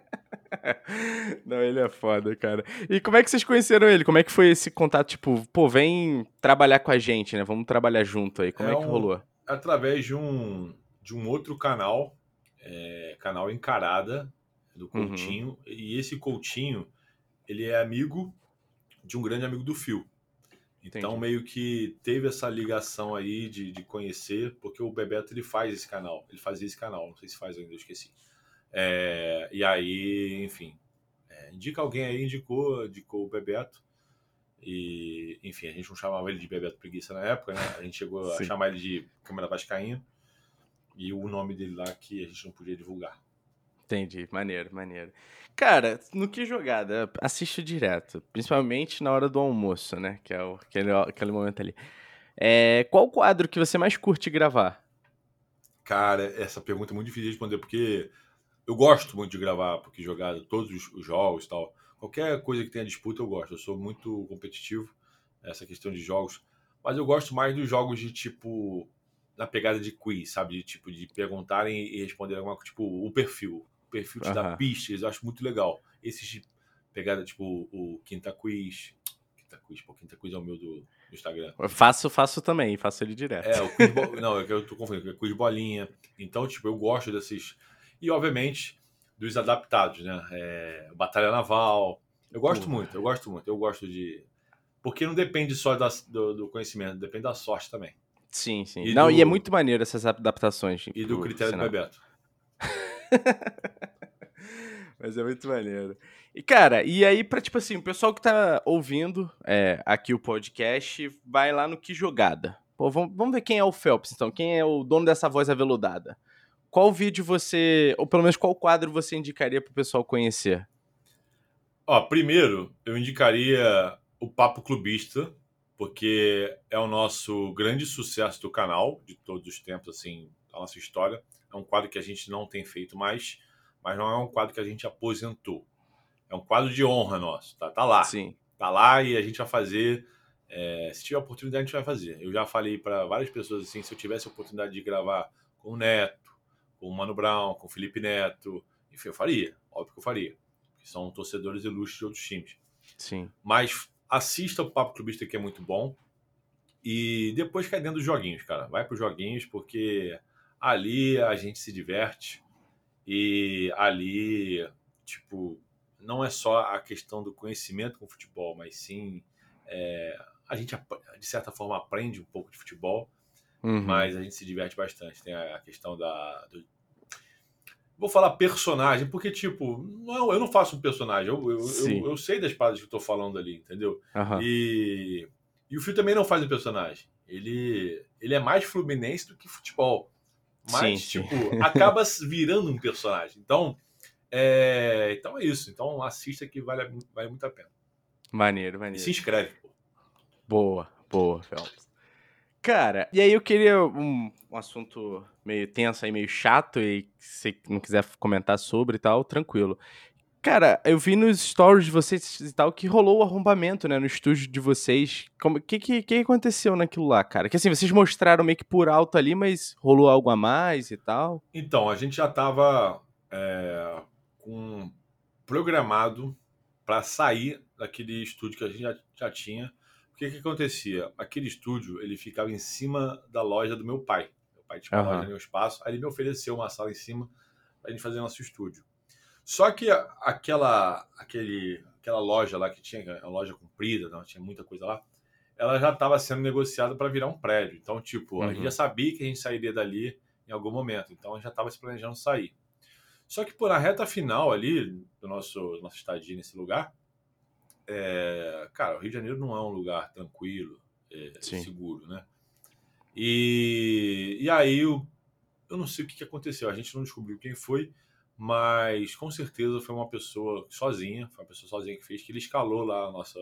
não, ele é foda, cara. E como é que vocês conheceram ele? Como é que foi esse contato? Tipo, pô, vem trabalhar com a gente, né? Vamos trabalhar junto aí. Como é, é que rolou? Através de um, de um outro canal, é, canal Encarada, do uhum. Coutinho. Uhum. E esse Coutinho, ele é amigo de um grande amigo do Fio. Então, Entendi. meio que teve essa ligação aí de, de conhecer, porque o Bebeto ele faz esse canal, ele fazia esse canal, não sei se faz ainda, eu esqueci. É, e aí, enfim, é, indica alguém aí, indicou, indicou o Bebeto. E, enfim, a gente não chamava ele de Bebeto Preguiça na época, né? A gente chegou Sim. a chamar ele de Câmara Vascaína. E o nome dele lá que a gente não podia divulgar. Entendi, maneiro, maneiro. Cara, no que jogada? Assisto direto, principalmente na hora do almoço, né? Que é o, aquele, aquele momento ali. É, qual quadro que você mais curte gravar? Cara, essa pergunta é muito difícil de responder, porque eu gosto muito de gravar porque jogada, todos os, os jogos e tal. Qualquer coisa que tenha disputa eu gosto. Eu sou muito competitivo essa questão de jogos. Mas eu gosto mais dos jogos de tipo. Na pegada de quiz, sabe? De tipo, de perguntarem e responderem alguma coisa, tipo, o perfil perfil te uhum. dá pistas, eu acho muito legal. Esses de pegada, tipo, o Quinta Quiz. Quinta Quiz, pô, Quinta Quiz é o meu do, do Instagram. Eu faço, faço também, faço ele direto. É, o Quiz bo... Não, é que eu tô confundindo, é Quiz Bolinha. Então, tipo, eu gosto desses. E, obviamente, dos adaptados, né? É... Batalha Naval. Eu gosto muito, eu gosto muito. Eu gosto de. Porque não depende só da, do, do, conhecimento, depende da sorte também. Sim, sim. E não, do... e é muito maneiro essas adaptações. E do critério sinal. do Bebeto. Mas é muito maneiro. E, cara, e aí, pra, tipo assim, o pessoal que tá ouvindo é, aqui o podcast, vai lá no Que Jogada. Pô, vamos, vamos ver quem é o Phelps, então. Quem é o dono dessa voz aveludada? Qual vídeo você, ou pelo menos qual quadro você indicaria pro pessoal conhecer? Ó, primeiro, eu indicaria o Papo Clubista, porque é o nosso grande sucesso do canal, de todos os tempos, assim, da nossa história. É um quadro que a gente não tem feito mais, mas não é um quadro que a gente aposentou. É um quadro de honra nosso, tá, tá lá. Sim. Tá lá e a gente vai fazer. É, se tiver oportunidade, a gente vai fazer. Eu já falei para várias pessoas assim: se eu tivesse a oportunidade de gravar com o Neto, com o Mano Brown, com o Felipe Neto, enfim, eu faria. Óbvio que eu faria. Que são torcedores ilustres de outros times. Sim. Mas assista o Papo Clubista, que é muito bom. E depois cai dentro dos joguinhos, cara. Vai para os joguinhos, porque ali a gente se diverte e ali, tipo, não é só a questão do conhecimento com o futebol, mas sim é, a gente, de certa forma, aprende um pouco de futebol, uhum. mas a gente se diverte bastante. Tem a questão da. Do... Vou falar personagem, porque, tipo, não, eu não faço um personagem, eu, eu, eu, eu sei das paradas que eu tô falando ali, entendeu? Uhum. E, e o Fio também não faz um personagem. Ele, ele é mais fluminense do que futebol. Mas, sim, tipo, sim. acaba virando um personagem. Então, É, então é isso. Então assista que vale, vale muito a pena. Maneiro, maneiro. E se inscreve. Pô. Boa, boa, Phelps. Cara, e aí eu queria um, um assunto meio tenso aí, meio chato, e se não quiser comentar sobre e tal, tranquilo. Cara, eu vi nos stories de vocês e tal que rolou o arrombamento, né, no estúdio de vocês. O que, que, que aconteceu naquilo lá, cara? Que assim, vocês mostraram meio que por alto ali, mas rolou algo a mais e tal? Então, a gente já tava é, com programado para sair daquele estúdio que a gente já, já tinha o que que acontecia? Aquele estúdio, ele ficava em cima da loja do meu pai. Meu pai tinha uma uhum. loja no meu espaço, aí ele me ofereceu uma sala em cima para a gente fazer nosso estúdio. Só que aquela, aquele, aquela loja lá que tinha, a loja comprida, não, tinha muita coisa lá, ela já estava sendo negociada para virar um prédio. Então, tipo, uhum. a gente já uhum. sabia que a gente sairia dali em algum momento. Então, a gente já estava se planejando sair. Só que por a reta final ali do nosso nossa estadia nesse lugar, é, cara, o Rio de Janeiro não é um lugar tranquilo, é, seguro, né? E, e aí eu, eu não sei o que aconteceu, a gente não descobriu quem foi, mas com certeza foi uma pessoa sozinha, foi uma pessoa sozinha que fez, que ele escalou lá a nossa,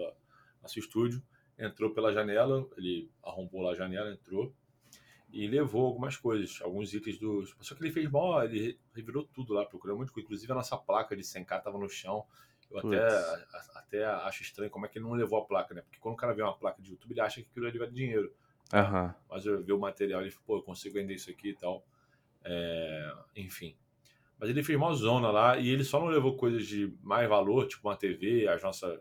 nosso estúdio, entrou pela janela, ele arrombou lá a janela, entrou e levou algumas coisas, alguns itens do. Só que ele fez mal, ele revirou tudo lá, procurou muito coisa. Inclusive a nossa placa de 100k estava no chão. Eu até, até acho estranho como é que ele não levou a placa, né? Porque quando o cara vê uma placa de YouTube, ele acha que aquilo ali vale dinheiro. Uhum. Mas eu vi o material e ele falou, pô, eu consigo vender isso aqui e tal. É, enfim. Mas ele fez uma zona lá e ele só não levou coisas de mais valor, tipo uma TV, as nossas.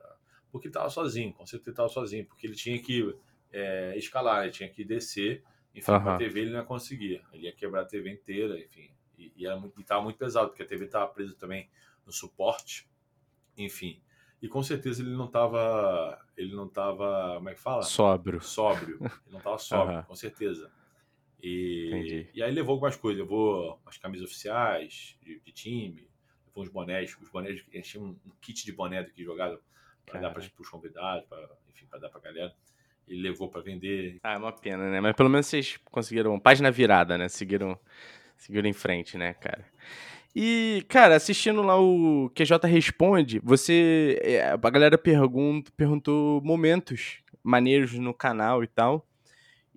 Porque ele tava sozinho, com certeza ele tava sozinho, porque ele tinha que é, escalar, ele tinha que descer. Enfim, uhum. a TV ele não conseguia. Ele ia quebrar a TV inteira, enfim. E, e, muito, e tava muito pesado, porque a TV tava presa também no suporte enfim. E com certeza ele não estava, ele não tava, como é que fala? Sóbrio. Sóbrio. Ele não estava sóbrio, uhum. com certeza. E, e aí levou algumas coisas, levou as camisas oficiais de, de time, levou uns bonés, os bonés, a gente tinha um, um kit de boné aqui jogado para dar para os convidados, para enfim, para dar para galera. Ele levou para vender. Ah, é uma pena, né? Mas pelo menos vocês conseguiram página virada, né? Seguiram, seguiram em frente, né, cara? E, cara, assistindo lá o QJ Responde, você. É, a galera pergunta, perguntou momentos maneiros no canal e tal.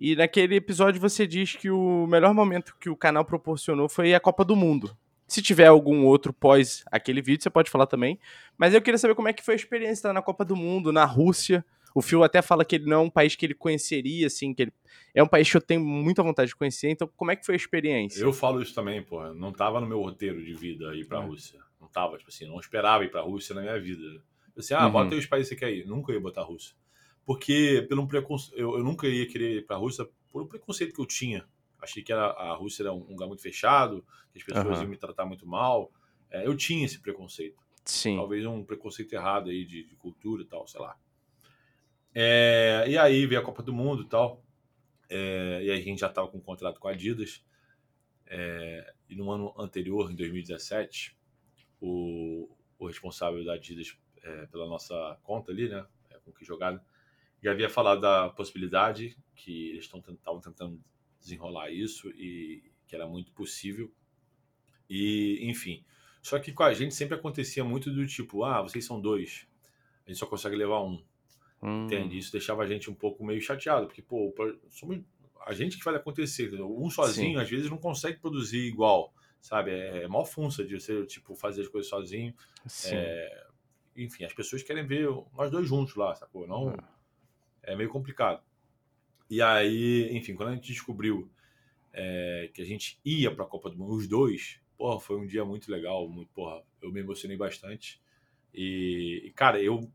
E naquele episódio você diz que o melhor momento que o canal proporcionou foi a Copa do Mundo. Se tiver algum outro pós aquele vídeo, você pode falar também. Mas eu queria saber como é que foi a experiência na Copa do Mundo, na Rússia. O Phil até fala que ele não é um país que ele conheceria, assim, que ele é um país que eu tenho muita vontade de conhecer. Então, como é que foi a experiência? Eu falo isso também, pô. Não tava no meu roteiro de vida ir pra é. Rússia. Não tava, tipo assim, não esperava ir pra Rússia na minha vida. Eu assim, ah, uhum. bota aí os países que você quer ir. Nunca ia botar a Rússia. Porque, pelo preconceito, eu, eu nunca ia querer ir pra Rússia por um preconceito que eu tinha. Achei que era, a Rússia era um lugar muito fechado, que as pessoas uhum. iam me tratar muito mal. É, eu tinha esse preconceito. Sim. Talvez um preconceito errado aí de, de cultura e tal, sei lá. É, e aí veio a Copa do Mundo e tal. É, e aí a gente já estava com um contrato com a Adidas. É, e no ano anterior, em 2017, o, o responsável da Adidas é, pela nossa conta ali, né, é, com que jogada, já havia falado da possibilidade que eles estavam tentando desenrolar isso e que era muito possível. E, enfim. Só que com a gente sempre acontecia muito do tipo: ah, vocês são dois, a gente só consegue levar um. Hum. Entende? Isso deixava a gente um pouco meio chateado, porque, pô, somos a gente que faz acontecer. Entendeu? Um sozinho, Sim. às vezes, não consegue produzir igual, sabe? É, é mal funça de você, tipo, fazer as coisas sozinho. É, enfim, as pessoas querem ver nós dois juntos lá, sacou? Não, hum. É meio complicado. E aí, enfim, quando a gente descobriu é, que a gente ia para a Copa do Mundo, os dois, porra, foi um dia muito legal, muito, porra, eu me emocionei bastante. E, cara, eu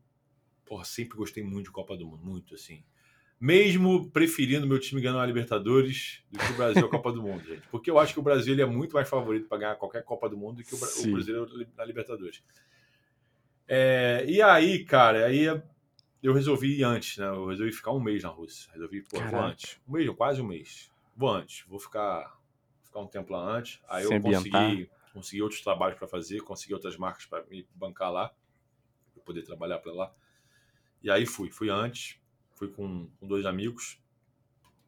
porra, sempre gostei muito de Copa do Mundo, muito assim. Mesmo preferindo meu time ganhar a Libertadores do que o Brasil a Copa do Mundo, gente. Porque eu acho que o Brasil ele é muito mais favorito para ganhar qualquer Copa do Mundo do que o, o Brasil na Libertadores. É, e aí, cara, aí eu resolvi ir antes, né? Eu resolvi ficar um mês na Rússia. Resolvi, pô, vou antes. Um mês, quase um mês. Vou antes. Vou ficar, ficar um tempo lá antes. Aí eu consegui, consegui outros trabalhos para fazer, consegui outras marcas para me bancar lá, para poder trabalhar para lá. E aí fui, fui antes, fui com, com dois amigos.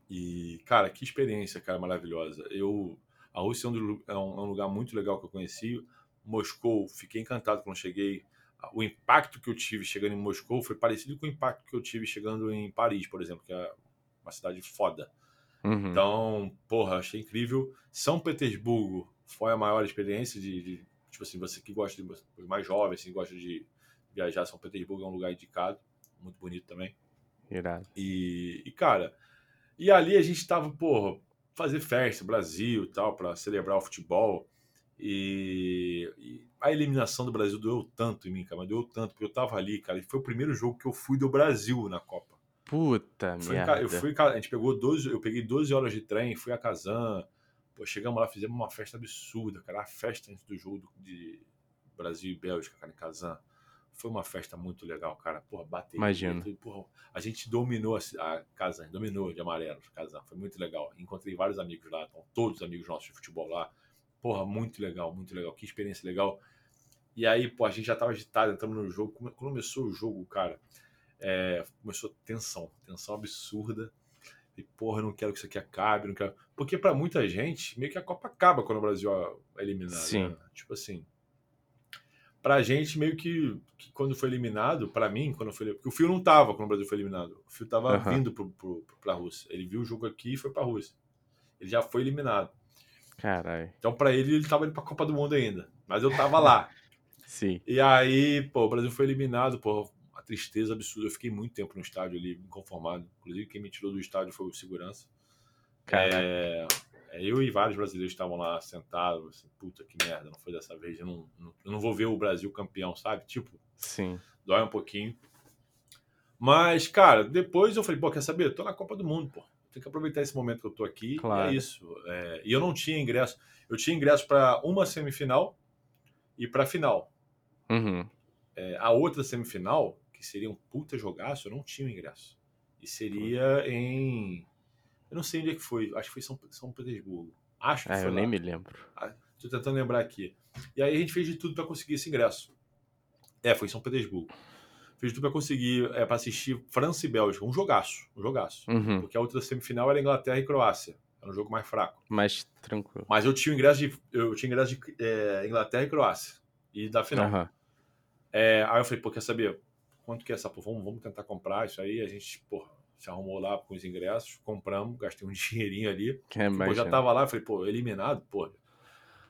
E, cara, que experiência, cara, maravilhosa. Eu, a Rússia é um, é um, é um lugar muito legal que eu conheci. Moscou, fiquei encantado quando cheguei. O impacto que eu tive chegando em Moscou foi parecido com o impacto que eu tive chegando em Paris, por exemplo, que é uma cidade foda. Uhum. Então, porra, achei incrível. São Petersburgo foi a maior experiência de, de tipo assim, você que gosta de mais jovem, assim, gosta de viajar, São Petersburgo é um lugar indicado, muito bonito também. Irado. E, e cara, e ali a gente tava, porra, fazer festa, Brasil e tal, para celebrar o futebol. E, e, a eliminação do Brasil doeu tanto em mim, cara, mas doeu tanto, porque eu tava ali, cara, e foi o primeiro jogo que eu fui do Brasil na Copa. Puta foi merda. eu fui, a gente pegou 12, eu peguei 12 horas de trem, fui a Kazan, pô, chegamos lá, fizemos uma festa absurda, cara, a festa antes do jogo de Brasil e Bélgica, cara, em Kazan. Foi uma festa muito legal, cara. Porra, bateu. Imagina. Porra, a gente dominou a, a Kazan, dominou de amarelo Kazan. Foi muito legal. Encontrei vários amigos lá, então, todos amigos nossos de futebol lá. Porra, muito legal, muito legal. Que experiência legal. E aí, pô, a gente já tava agitado, entramos no jogo. Quando começou o jogo, cara, é, começou tensão, tensão absurda. E, porra, não quero que isso aqui acabe, não quero. Porque para muita gente, meio que a Copa acaba quando o Brasil é eliminado. Sim. Né? Tipo assim. Pra gente, meio que, que quando foi eliminado, para mim, quando foi. Porque o Fio não tava quando o Brasil foi eliminado. O Fio tava uhum. vindo pro, pro, pra Rússia. Ele viu o jogo aqui e foi pra Rússia. Ele já foi eliminado. Caralho. Então, para ele, ele tava indo pra Copa do Mundo ainda. Mas eu tava lá. Sim. E aí, pô, o Brasil foi eliminado, pô, uma tristeza absurda. Eu fiquei muito tempo no estádio ali, inconformado. Inclusive, quem me tirou do estádio foi o segurança. É, é, eu e vários brasileiros estavam lá sentados, assim, puta que merda, não foi dessa vez. Eu não, não, eu não vou ver o Brasil campeão, sabe? Tipo, Sim. dói um pouquinho. Mas, cara, depois eu falei, pô, quer saber? Eu tô na Copa do Mundo, pô. Tem que aproveitar esse momento que eu tô aqui. Claro. E é isso. É, e eu não tinha ingresso. Eu tinha ingresso para uma semifinal e para final. Uhum. É, a outra semifinal, que seria um puta jogaço, eu não tinha ingresso. E seria em. Eu não sei onde é que foi. Acho que foi São, São Petersburgo. Acho que é, foi. Eu lá. nem me lembro. Ah, tô tentando lembrar aqui. E aí a gente fez de tudo para conseguir esse ingresso. É, foi em São Petersburgo. Fez tudo para conseguir, é, para assistir França e Bélgica. Um jogaço. Um jogaço. Uhum. Porque a outra semifinal era Inglaterra e Croácia. Era um jogo mais fraco. Mais tranquilo. Mas eu tinha ingresso de, eu tinha ingresso de é, Inglaterra e Croácia. E da final. Uhum. É, aí eu falei, pô, quer saber? Quanto que é essa? Pô, vamos, vamos tentar comprar isso aí. A gente, pô, se arrumou lá com os ingressos, compramos, gastei um dinheirinho ali. É, pô, já tava lá, falei, pô, eliminado, pô,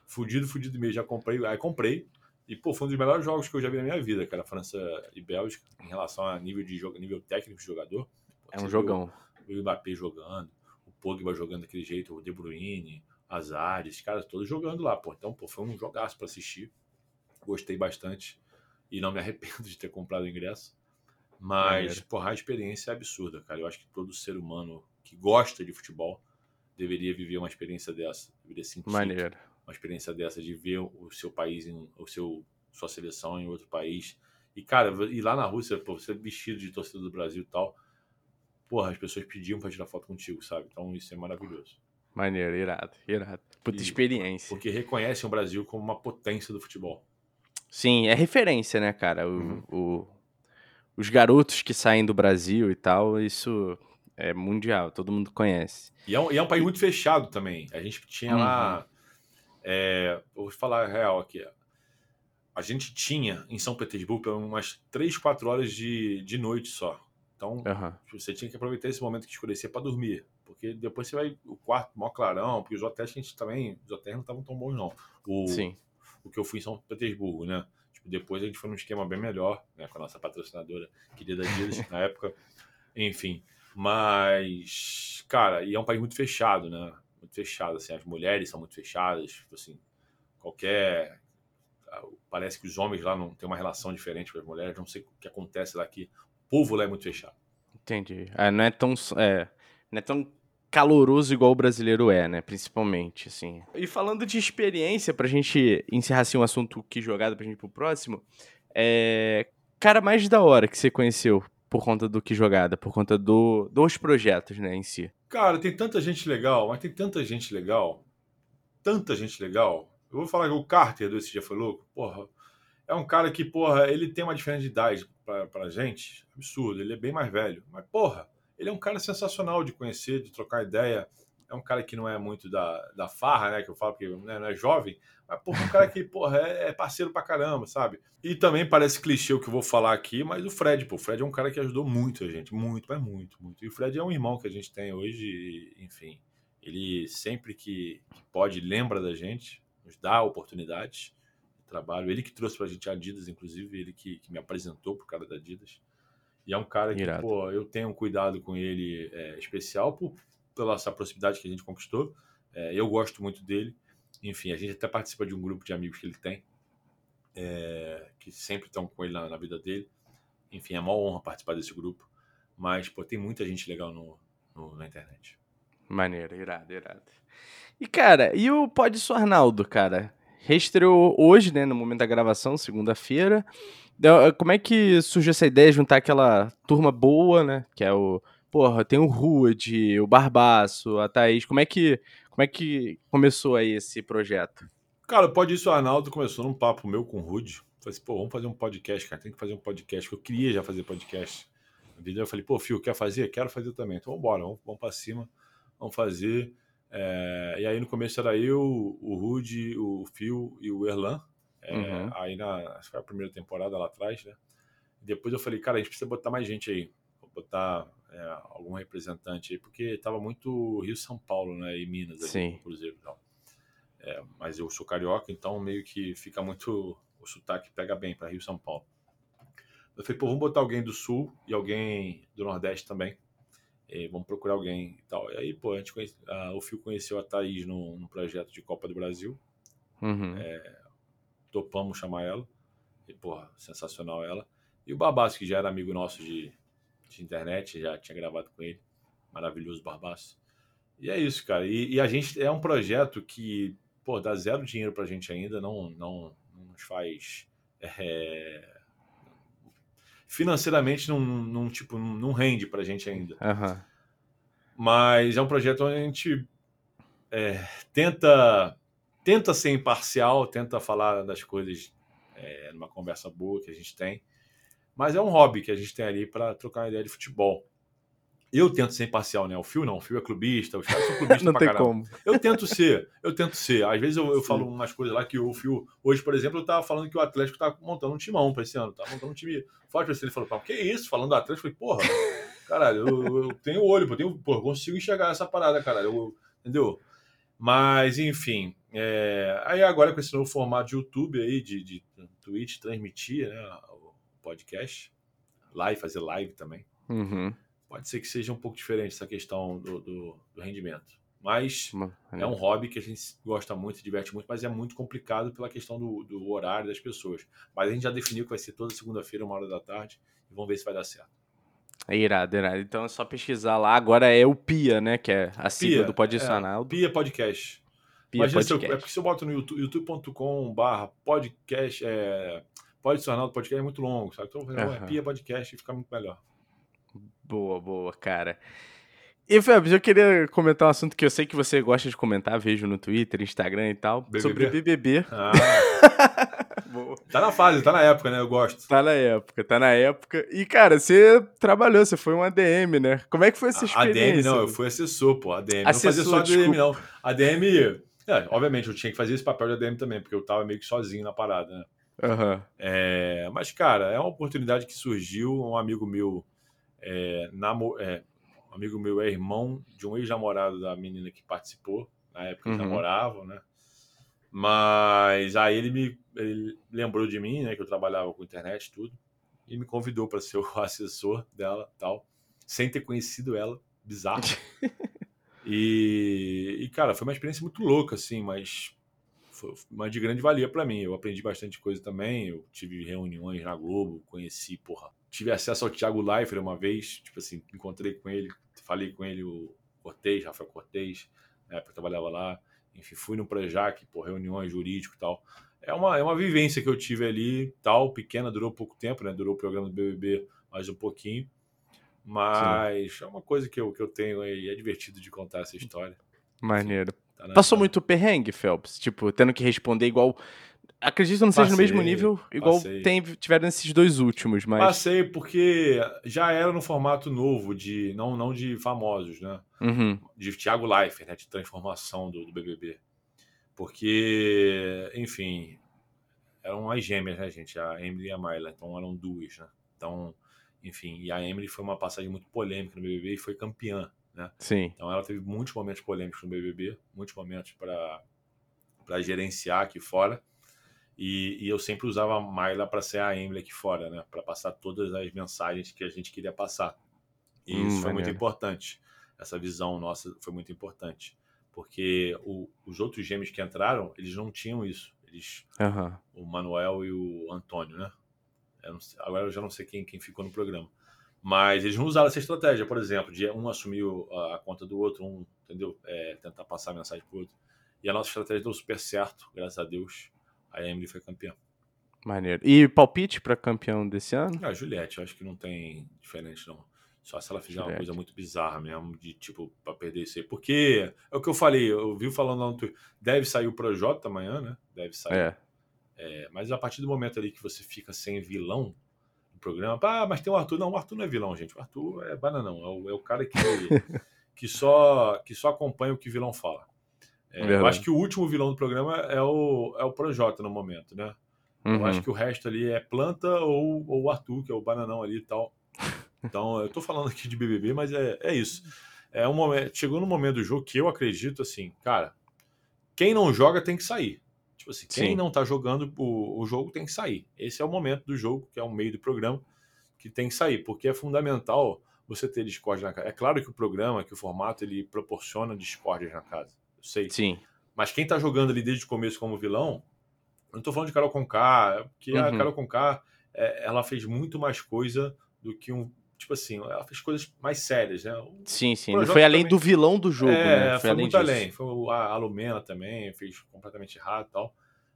fudido, fudido mesmo. Já comprei, aí comprei. E, pô, foi um dos melhores jogos que eu já vi na minha vida, cara, França e Bélgica, em relação a nível de jogo, nível técnico de jogador. É um jogão. O Mbappé jogando, o Pogba jogando daquele jeito, o De Bruyne, Azar, esses caras todos jogando lá, pô. Então, pô, foi um jogaço para assistir. Gostei bastante e não me arrependo de ter comprado o ingresso. Mas, é. porra, a experiência é absurda, cara. Eu acho que todo ser humano que gosta de futebol deveria viver uma experiência dessa. Deveria sentir Maneiro. Uma experiência dessa de ver o seu país, em, o seu, sua seleção em outro país. E, cara, ir lá na Rússia, pô, você vestido de torcedor do Brasil e tal, porra, as pessoas pediam pra tirar foto contigo, sabe? Então isso é maravilhoso. Maneiro, irado, irado. Puta e, experiência. Porque reconhecem o Brasil como uma potência do futebol. Sim, é referência, né, cara? O, uhum. o, os garotos que saem do Brasil e tal, isso é mundial, todo mundo conhece. E é um, e é um país muito fechado também. A gente tinha uhum. lá. É, vou falar a real aqui. A gente tinha em São Petersburgo umas 3, 4 horas de, de noite só. Então, uhum. você tinha que aproveitar esse momento que escurecia para dormir. Porque depois você vai. O quarto, mó clarão, porque os hotéis a gente também. Os hotéis não estavam tão bons, não. O, Sim o que eu fui em São Petersburgo, né? Tipo, depois a gente foi num esquema bem melhor, né? Com a nossa patrocinadora querida Adidas na época. Enfim, mas, cara, e é um país muito fechado, né? Muito fechado, assim, as mulheres são muito fechadas, tipo assim, qualquer parece que os homens lá não têm uma relação diferente com as mulheres, não sei o que acontece lá aqui. O povo lá é muito fechado. Entendi. É, não é tão é, não é tão caloroso igual o brasileiro é, né? Principalmente, assim. E falando de experiência, pra gente encerrar assim um assunto que jogada pra gente ir pro próximo, é. Cara mais da hora que você conheceu por conta do que jogada, por conta do, dos projetos, né, em si. Cara, tem tanta gente legal, mas tem tanta gente legal. Tanta gente legal. Eu vou falar que o Carter do Esse Dia Foi Louco, porra, é um cara que, porra, ele tem uma diferença de idade pra, pra gente, absurdo, ele é bem mais velho. Mas, porra, ele é um cara sensacional de conhecer, de trocar ideia. É um cara que não é muito da, da farra, né? Que eu falo que né, não é jovem, mas, porra, é um cara que, porra, é, é, parceiro pra caramba, sabe? E também parece clichê o que eu vou falar aqui, mas o Fred, pô, o Fred é um cara que ajudou muito a gente, muito, mas muito, muito. E o Fred é um irmão que a gente tem hoje, enfim. Ele sempre que, que pode lembra da gente, nos dá oportunidades de trabalho. Ele que trouxe pra gente a Adidas, inclusive, ele que, que me apresentou pro cara da Adidas. E é um cara que, Irado. pô, eu tenho um cuidado com ele é, especial por, pela essa proximidade que a gente conquistou. É, eu gosto muito dele. Enfim, a gente até participa de um grupo de amigos que ele tem, é, que sempre estão com ele na, na, vida dele. Enfim, é uma honra participar desse grupo. Mas, pô, tem muita gente legal no, no na internet. Maneiro, irado, irado. E, cara, e o Pode Arnaldo, cara? Reestreou hoje, né, no momento da gravação, segunda-feira. Como é que surgiu essa ideia de juntar aquela turma boa, né? Que é o. Porra, tem o Rude, o Barbaço, a Thaís. Como é que, como é que começou aí esse projeto? Cara, pode isso, o Arnaldo começou num papo meu com o Rude. Falei assim, pô, vamos fazer um podcast, cara. Tem que fazer um podcast, que eu queria já fazer podcast. Eu falei, pô, Fio, quer fazer? Quero fazer também. Então, bora, vamos, vamos para cima, vamos fazer. É... E aí, no começo era eu, o Rude, o Fio e o Erlan. É, uhum. Aí na acho que foi a primeira temporada lá atrás, né? depois eu falei, cara, a gente precisa botar mais gente aí. Vou botar é, algum representante aí, porque tava muito Rio São Paulo, né? E Minas ali, Cruzeiro e tal. É, mas eu sou carioca, então meio que fica muito. O sotaque pega bem para Rio São Paulo. Eu falei, pô, vamos botar alguém do sul e alguém do Nordeste também. E vamos procurar alguém e tal. E aí, pô, a gente conhece, a, o Fio conheceu a Thaís no, no projeto de Copa do Brasil. Uhum. É, topamos chamar ela. E, porra, sensacional ela. E o Barbaço, que já era amigo nosso de, de internet, já tinha gravado com ele. Maravilhoso Barbaço. E é isso, cara. E, e, a gente é um projeto que, pô, dá zero dinheiro pra gente ainda, não, não, não nos faz. É, financeiramente não, não, tipo, não rende pra gente ainda. Uhum. Mas é um projeto onde a gente é, tenta tenta ser imparcial, tenta falar das coisas é, numa conversa boa que a gente tem. Mas é um hobby que a gente tem ali para trocar ideia de futebol. Eu tento ser imparcial, né? O Fio não, o Fio é clubista, os caras são clubistas não pra tem caramba. Como. Eu tento ser, eu tento ser. Às vezes eu, eu falo umas coisas lá que o Fio, hoje, por exemplo, eu tava falando que o Atlético tá montando um timão para esse ano, tá montando um time forte pra esse. Ele falou, pá, que isso? Falando do Atlético, eu falei, porra, caralho, eu, eu tenho olho, eu tenho, porra, consigo enxergar essa parada, caralho, eu, entendeu? Mas, enfim, é, aí agora com esse novo formato de YouTube aí, de, de Twitch, transmitir né, podcast, live, fazer live também. Uhum. Pode ser que seja um pouco diferente essa questão do, do, do rendimento. Mas é. é um hobby que a gente gosta muito, diverte muito, mas é muito complicado pela questão do, do horário das pessoas. Mas a gente já definiu que vai ser toda segunda-feira, uma hora da tarde, e vamos ver se vai dar certo. É irado, irado. Então é só pesquisar lá. Agora é o PIA, né? Que é a sigla Pia, do Poddicional. É, Pia Podcast. Pia Imagina podcast. Se eu, é porque se eu boto no YouTube, youtube.com barra podcast, é, pode se tornar podcast é muito longo, sabe? Então, uhum. Pia Podcast e fica muito melhor. Boa, boa, cara. E, Fabio, eu queria comentar um assunto que eu sei que você gosta de comentar, vejo no Twitter, Instagram e tal, BBB? sobre BBB. Ah. tá na fase, tá na época, né? Eu gosto. Tá na época, tá na época. E, cara, você trabalhou, você foi um ADM, né? Como é que foi essa experiência? ADM não, eu fui assessor, pô. ADM. Assessor, não fazia só ADM, não. ADM é, obviamente, eu tinha que fazer esse papel de ADM também, porque eu tava meio que sozinho na parada, né? Uhum. É, mas, cara, é uma oportunidade que surgiu. Um amigo meu, é, namo, é, um amigo meu é irmão de um ex-namorado da menina que participou, na época uhum. que namoravam, né? Mas aí ele me ele lembrou de mim, né? Que eu trabalhava com internet e tudo, e me convidou para ser o assessor dela tal, sem ter conhecido ela. Bizarro. E, e, cara, foi uma experiência muito louca, assim, mas foi uma de grande valia para mim. Eu aprendi bastante coisa também. Eu tive reuniões na Globo, conheci, porra. Tive acesso ao Thiago Leifert uma vez, tipo assim, encontrei com ele, falei com ele, o Cortez, Rafael Cortez, na época eu trabalhava lá. Enfim, fui no Projac, por reuniões jurídico e tal. É uma, é uma vivência que eu tive ali, tal, pequena, durou pouco tempo, né? Durou o programa do BBB mais um pouquinho. Mas Sim. é uma coisa que eu, que eu tenho e é divertido de contar essa história. Maneiro. Tá Passou muito perrengue, Phelps? Tipo, tendo que responder igual. Acredito que não seja no mesmo nível, igual tem, tiveram esses dois últimos, mas. Passei porque já era no formato novo, de não, não de famosos, né? Uhum. De Thiago Leifert, né? De transformação do, do BBB. Porque, enfim, eram as gêmeas, né, gente? A Emily e a Myla. Então eram duas, né? Então, enfim, e a Emily foi uma passagem muito polêmica no BBB e foi campeã, né? Sim. Então ela teve muitos momentos polêmicos no BBB, muitos momentos para gerenciar aqui fora. E, e, eu sempre usava a Myla para ser a Emily aqui fora, né? Para passar todas as mensagens que a gente queria passar. E hum, isso foi muito importante. Essa visão nossa foi muito importante. Porque o, os outros gêmeos que entraram, eles não tinham isso. Eles, uhum. O Manuel e o Antônio, né? Eu sei, agora eu já não sei quem, quem ficou no programa. Mas eles não usaram essa estratégia, por exemplo, de um assumir a, conta do outro, um, entendeu? É, tentar passar a mensagem pro outro. E a nossa estratégia deu super certo, graças a Deus a Emily foi campeã. Maneiro. E palpite para campeão desse ano? Ah, a Juliette, eu acho que não tem diferente, não. Só se ela fizer Juliette. uma coisa muito bizarra mesmo, de tipo, pra perder isso aí. Porque é o que eu falei, eu vi falando lá no Twitter, deve sair o Projota amanhã, né? Deve sair. É. é. Mas a partir do momento ali que você fica sem vilão programa, ah, mas tem o Arthur. Não, o Arthur não é vilão, gente. O Arthur é bananão. É o, é o cara que, que, só, que só acompanha o que o vilão fala. É, eu acho que o último vilão do programa é o, é o Projota no momento, né? Uhum. Eu acho que o resto ali é Planta ou, ou o Arthur, que é o bananão ali e tal. Então, eu tô falando aqui de BBB, mas é, é isso. É um momento, chegou no momento do jogo que eu acredito assim, cara, quem não joga tem que sair. Tipo assim, quem Sim. não tá jogando o, o jogo tem que sair. Esse é o momento do jogo, que é o meio do programa, que tem que sair, porque é fundamental você ter Discord na casa. É claro que o programa, que o formato, ele proporciona Discord na casa sei. Sim. Mas quem tá jogando ali desde o começo como vilão, eu não tô falando de Carol Conká, porque uhum. a Carol Conká, é, ela fez muito mais coisa do que um. Tipo assim, ela fez coisas mais sérias, né? O sim, sim. Não foi além também, do vilão do jogo, é, né? Foi, foi muito disso. além. Foi a, a Lumena também, fez completamente errado e tal.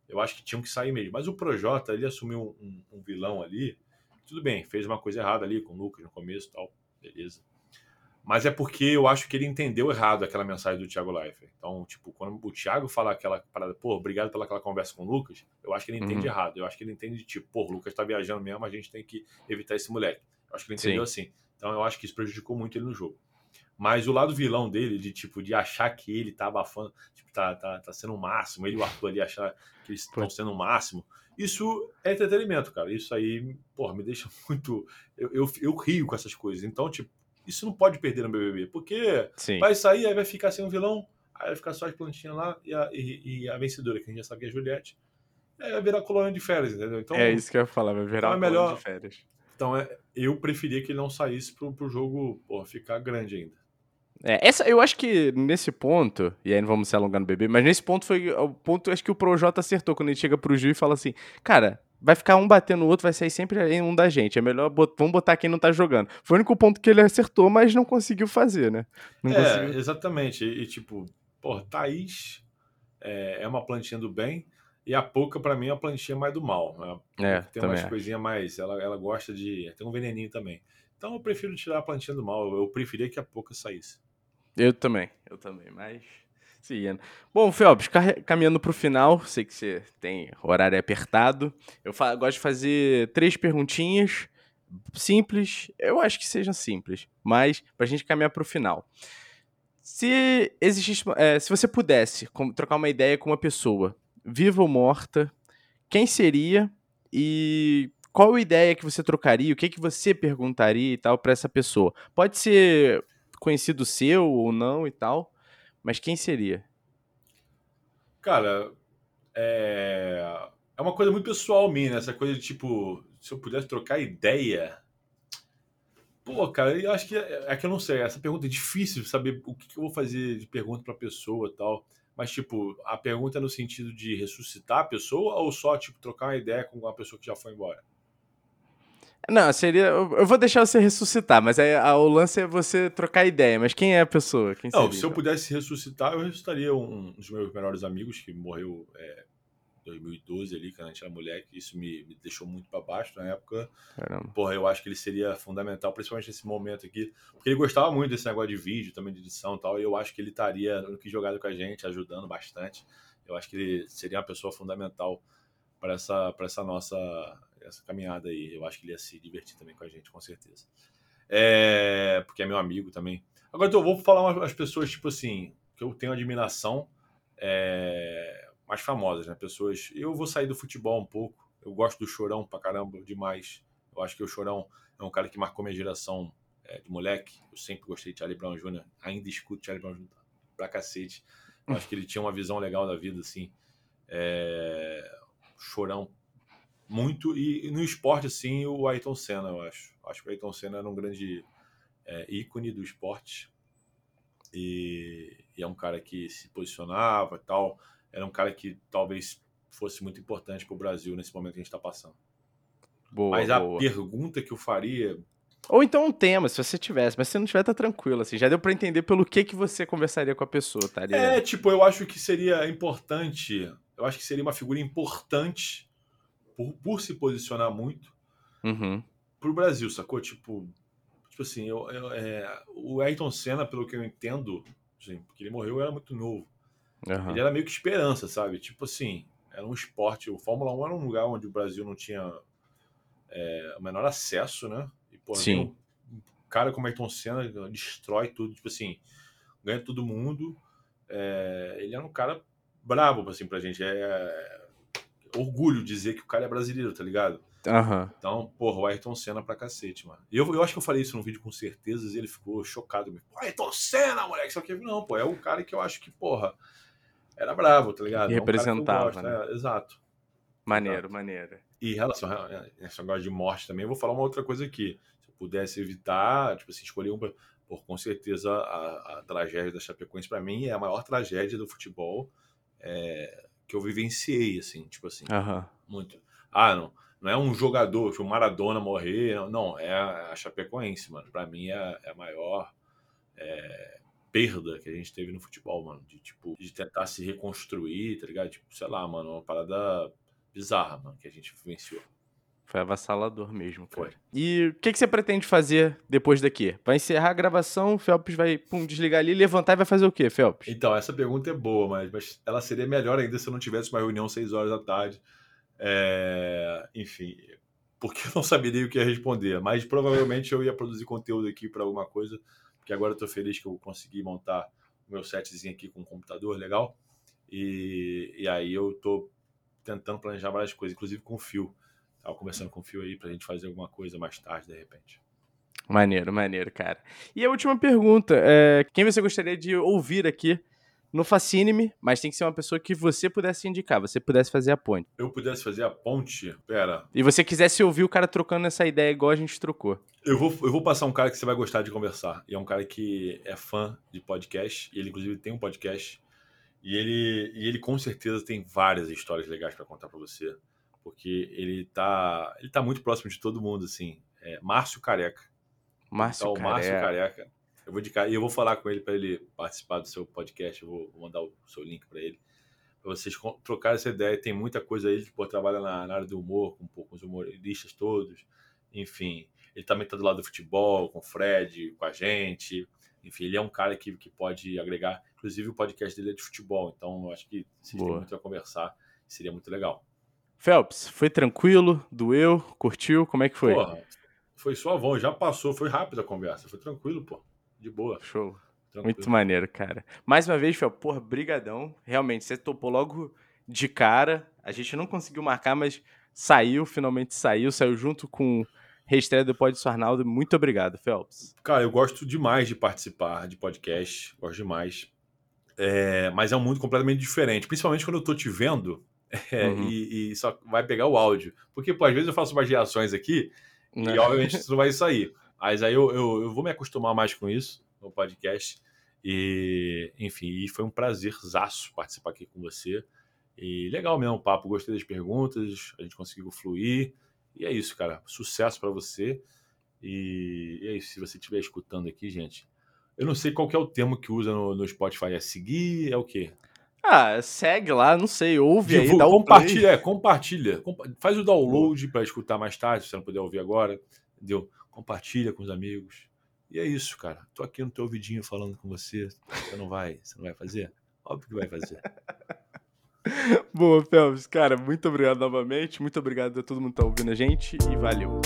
Eu acho que tinham que sair mesmo. Mas o Projota, ele assumiu um, um, um vilão ali. Tudo bem, fez uma coisa errada ali com o Lucas no começo e tal. Beleza mas é porque eu acho que ele entendeu errado aquela mensagem do Thiago Leifert. Então, tipo, quando o Thiago fala aquela parada, pô, obrigado pela aquela conversa com o Lucas, eu acho que ele entende uhum. errado. Eu acho que ele entende, tipo, pô, o Lucas tá viajando mesmo, a gente tem que evitar esse moleque. Acho que ele entendeu Sim. assim. Então, eu acho que isso prejudicou muito ele no jogo. Mas o lado vilão dele, de tipo, de achar que ele tá abafando, tipo, tá, tá, tá sendo o máximo, ele e o Arthur ali achar que eles estão sendo o máximo, isso é entretenimento, cara. Isso aí, porra, me deixa muito. Eu, eu, eu rio com essas coisas. Então, tipo, isso não pode perder no BBB, porque Sim. vai sair, aí vai ficar sem um vilão, aí vai ficar só as plantinhas lá e a, e, e a vencedora, que a gente já sabe que é a Juliette, aí vai virar colônia de férias, entendeu? Então, é isso que eu ia falar, vai virar então é melhor, de férias. Então é, eu preferia que ele não saísse pro, pro jogo porra, ficar grande ainda. É, essa, eu acho que nesse ponto, e aí não vamos se alongar no bebê, mas nesse ponto foi o ponto acho que o Projota acertou quando ele chega pro Gil e fala assim: Cara, vai ficar um batendo no outro, vai sair sempre um da gente. É melhor, bot... vamos botar quem não tá jogando. Foi o único ponto que ele acertou, mas não conseguiu fazer, né? Não é, conseguiu... exatamente. E, e, tipo, pô, Thaís é, é, uma plantinha do bem, e a Pouca, para mim, é uma plantinha mais do mal. Né? É, tem umas coisinhas mais. Ela, ela gosta de. Tem um veneninho também. Então eu prefiro tirar a plantinha do mal. Eu preferia que a Pouca saísse. Eu também, eu também, mas. Sim. Bom, Felps, caminhando para o final, sei que você tem horário apertado. Eu gosto de fazer três perguntinhas simples. Eu acho que sejam simples, mas para a gente caminhar para o final. Se existisse, é, se você pudesse trocar uma ideia com uma pessoa, viva ou morta, quem seria e qual ideia que você trocaria? O que que você perguntaria e tal para essa pessoa? Pode ser conhecido seu ou não e tal. Mas quem seria? Cara, é, é uma coisa muito pessoal minha, né? Essa coisa de tipo, se eu pudesse trocar ideia. Pô, cara, eu acho que é, é que eu não sei. Essa pergunta é difícil saber o que, que eu vou fazer de pergunta pra pessoa e tal. Mas, tipo, a pergunta é no sentido de ressuscitar a pessoa ou só, tipo, trocar uma ideia com uma pessoa que já foi embora? Não, seria. Eu vou deixar você ressuscitar, mas aí a, o lance é você trocar ideia. Mas quem é a pessoa? Quem não, seria, se eu pudesse ressuscitar, eu ressuscitaria um, dos meus melhores amigos que morreu é, 2012 ali, quando a gente era moleque. Isso me, me deixou muito para baixo na época. Caramba. Porra, eu acho que ele seria fundamental, principalmente nesse momento aqui. Porque ele gostava muito desse negócio de vídeo, também de edição e tal. E eu acho que ele estaria no que jogado com a gente, ajudando bastante. Eu acho que ele seria uma pessoa fundamental para essa, essa nossa essa caminhada aí. Eu acho que ele ia se divertir também com a gente, com certeza. É, porque é meu amigo também. Agora então, eu vou falar umas pessoas, tipo assim, que eu tenho admiração é, mais famosas, né? Pessoas. Eu vou sair do futebol um pouco. Eu gosto do Chorão pra caramba, demais. Eu acho que o Chorão é um cara que marcou minha geração é, de moleque. Eu sempre gostei de Charlie Brown Jr., ainda escuto Charlie Brown Jr. pra cacete. Eu acho que ele tinha uma visão legal da vida, assim. É... Chorão muito. E, no esporte, assim, o Ayrton Senna, eu acho. Acho que o Ayrton Senna era um grande é, ícone do esporte. E, e, é um cara que se posicionava e tal. Era um cara que talvez fosse muito importante para o Brasil nesse momento que a gente está passando. Boa, Mas a boa. pergunta que eu faria. Ou então um tema, se você tivesse, mas se não tiver, tá tranquilo, assim. Já deu para entender pelo que que você conversaria com a pessoa, tá? É, tipo, eu acho que seria importante. Eu acho que seria uma figura importante por, por se posicionar muito uhum. pro Brasil, sacou? Tipo, tipo assim, eu, eu é, o Ayrton Senna, pelo que eu entendo, assim, porque ele morreu, era muito novo. Uhum. Ele era meio que esperança, sabe? Tipo assim, era um esporte. O Fórmula 1 era um lugar onde o Brasil não tinha é, o menor acesso, né? E, pô, Sim. Um, cara como Ayrton Senna destrói tudo, tipo assim, ganha todo mundo. É, ele era um cara brabo, assim, pra gente. É, orgulho dizer que o cara é brasileiro, tá ligado? Uhum. Então, porra, o Ayrton Senna pra cacete, mano. Eu, eu acho que eu falei isso no vídeo com certeza e ele ficou chocado. Pô, Ayrton Senna, moleque, só que não, pô, é o cara que eu acho que, porra, era bravo, tá ligado? E é representava, gosto, né? É, exato. Maneiro, exato. maneiro. E em relação a esse negócio de morte também, eu vou falar uma outra coisa aqui. Se eu pudesse evitar, tipo assim, escolher um. Por com certeza a, a tragédia da Chapecoense para mim é a maior tragédia do futebol. É, que eu vivenciei, assim, tipo assim, uhum. muito. Ah, não, não é um jogador, tipo, o Maradona morrer, não, é a, a Chapecoense, mano. Pra mim é, é a maior é, perda que a gente teve no futebol, mano. De, tipo, de tentar se reconstruir, tá ligado? Tipo, sei lá, mano, uma parada bizarra, mano, que a gente vivenciou. Foi avassalador mesmo, cara. Foi. E o que, que você pretende fazer depois daqui? Vai encerrar a gravação, o Felps vai pum, desligar ali, levantar e vai fazer o quê, Felps? Então, essa pergunta é boa, mas, mas ela seria melhor ainda se eu não tivesse uma reunião às 6 horas da tarde. É... Enfim, porque eu não saberia o que ia responder. Mas provavelmente eu ia produzir conteúdo aqui para alguma coisa, porque agora eu tô feliz que eu consegui montar o meu setzinho aqui com um computador legal. E, e aí eu tô tentando planejar várias coisas, inclusive com o fio. Tava conversando com o Fio aí pra gente fazer alguma coisa mais tarde, de repente. Maneiro, maneiro, cara. E a última pergunta: é, quem você gostaria de ouvir aqui no Fascine-me, mas tem que ser uma pessoa que você pudesse indicar, você pudesse fazer a ponte. Eu pudesse fazer a ponte? Pera. E você quisesse ouvir o cara trocando essa ideia igual a gente trocou. Eu vou, eu vou passar um cara que você vai gostar de conversar. E é um cara que é fã de podcast. E ele, inclusive, tem um podcast. E ele, e ele com certeza tem várias histórias legais para contar para você porque ele tá, ele tá muito próximo de todo mundo, assim. É Márcio Careca. Márcio então, Careca. Márcio Careca. Eu vou indicar, e eu vou falar com ele para ele participar do seu podcast, eu vou mandar o seu link para ele. Para vocês trocarem essa ideia, tem muita coisa aí, ele pô, trabalha na, na, área do humor, com, com os humoristas todos. Enfim, ele também tá do lado do futebol, com o Fred, com a gente. Enfim, ele é um cara que, que pode agregar. Inclusive, o podcast dele é de futebol, então eu acho que vocês Boa. têm muito a conversar, seria muito legal. Phelps, foi tranquilo? Doeu? Curtiu? Como é que foi? Porra, foi suavão, já passou, foi rápida a conversa, foi tranquilo, pô. De boa. Show. Tranquilo. Muito maneiro, cara. Mais uma vez, Phelps, porra, brigadão. Realmente, você topou logo de cara. A gente não conseguiu marcar, mas saiu, finalmente saiu, saiu junto com reestreia do Pod Arnaldo. Muito obrigado, Phelps. Cara, eu gosto demais de participar de podcast, gosto demais. É, mas é um mundo completamente diferente, principalmente quando eu tô te vendo é, uhum. e, e, só vai pegar o áudio. Porque, pô, às vezes eu faço umas reações aqui e, né. obviamente, isso não vai sair. Mas aí eu, eu, eu, vou me acostumar mais com isso no podcast. E, enfim, e foi um prazerzaço participar aqui com você. E legal mesmo o papo, gostei das perguntas, a gente conseguiu fluir. E é isso, cara. Sucesso para você. E, e é isso. Se você estiver escutando aqui, gente, eu não sei qual é o termo que usa no, no Spotify. É seguir? É o quê? Ah, segue lá, não sei, ouve Divulga, aí, dá um compartilha, play. é, compartilha. Faz o download para escutar mais tarde, se você não puder ouvir agora, entendeu? Compartilha com os amigos. E é isso, cara. Tô aqui no teu ouvidinho falando com você. Você não vai, você não vai fazer? Óbvio que vai fazer. Boa, Phelps. Cara, muito obrigado novamente. Muito obrigado a todo mundo que tá ouvindo a gente e valeu.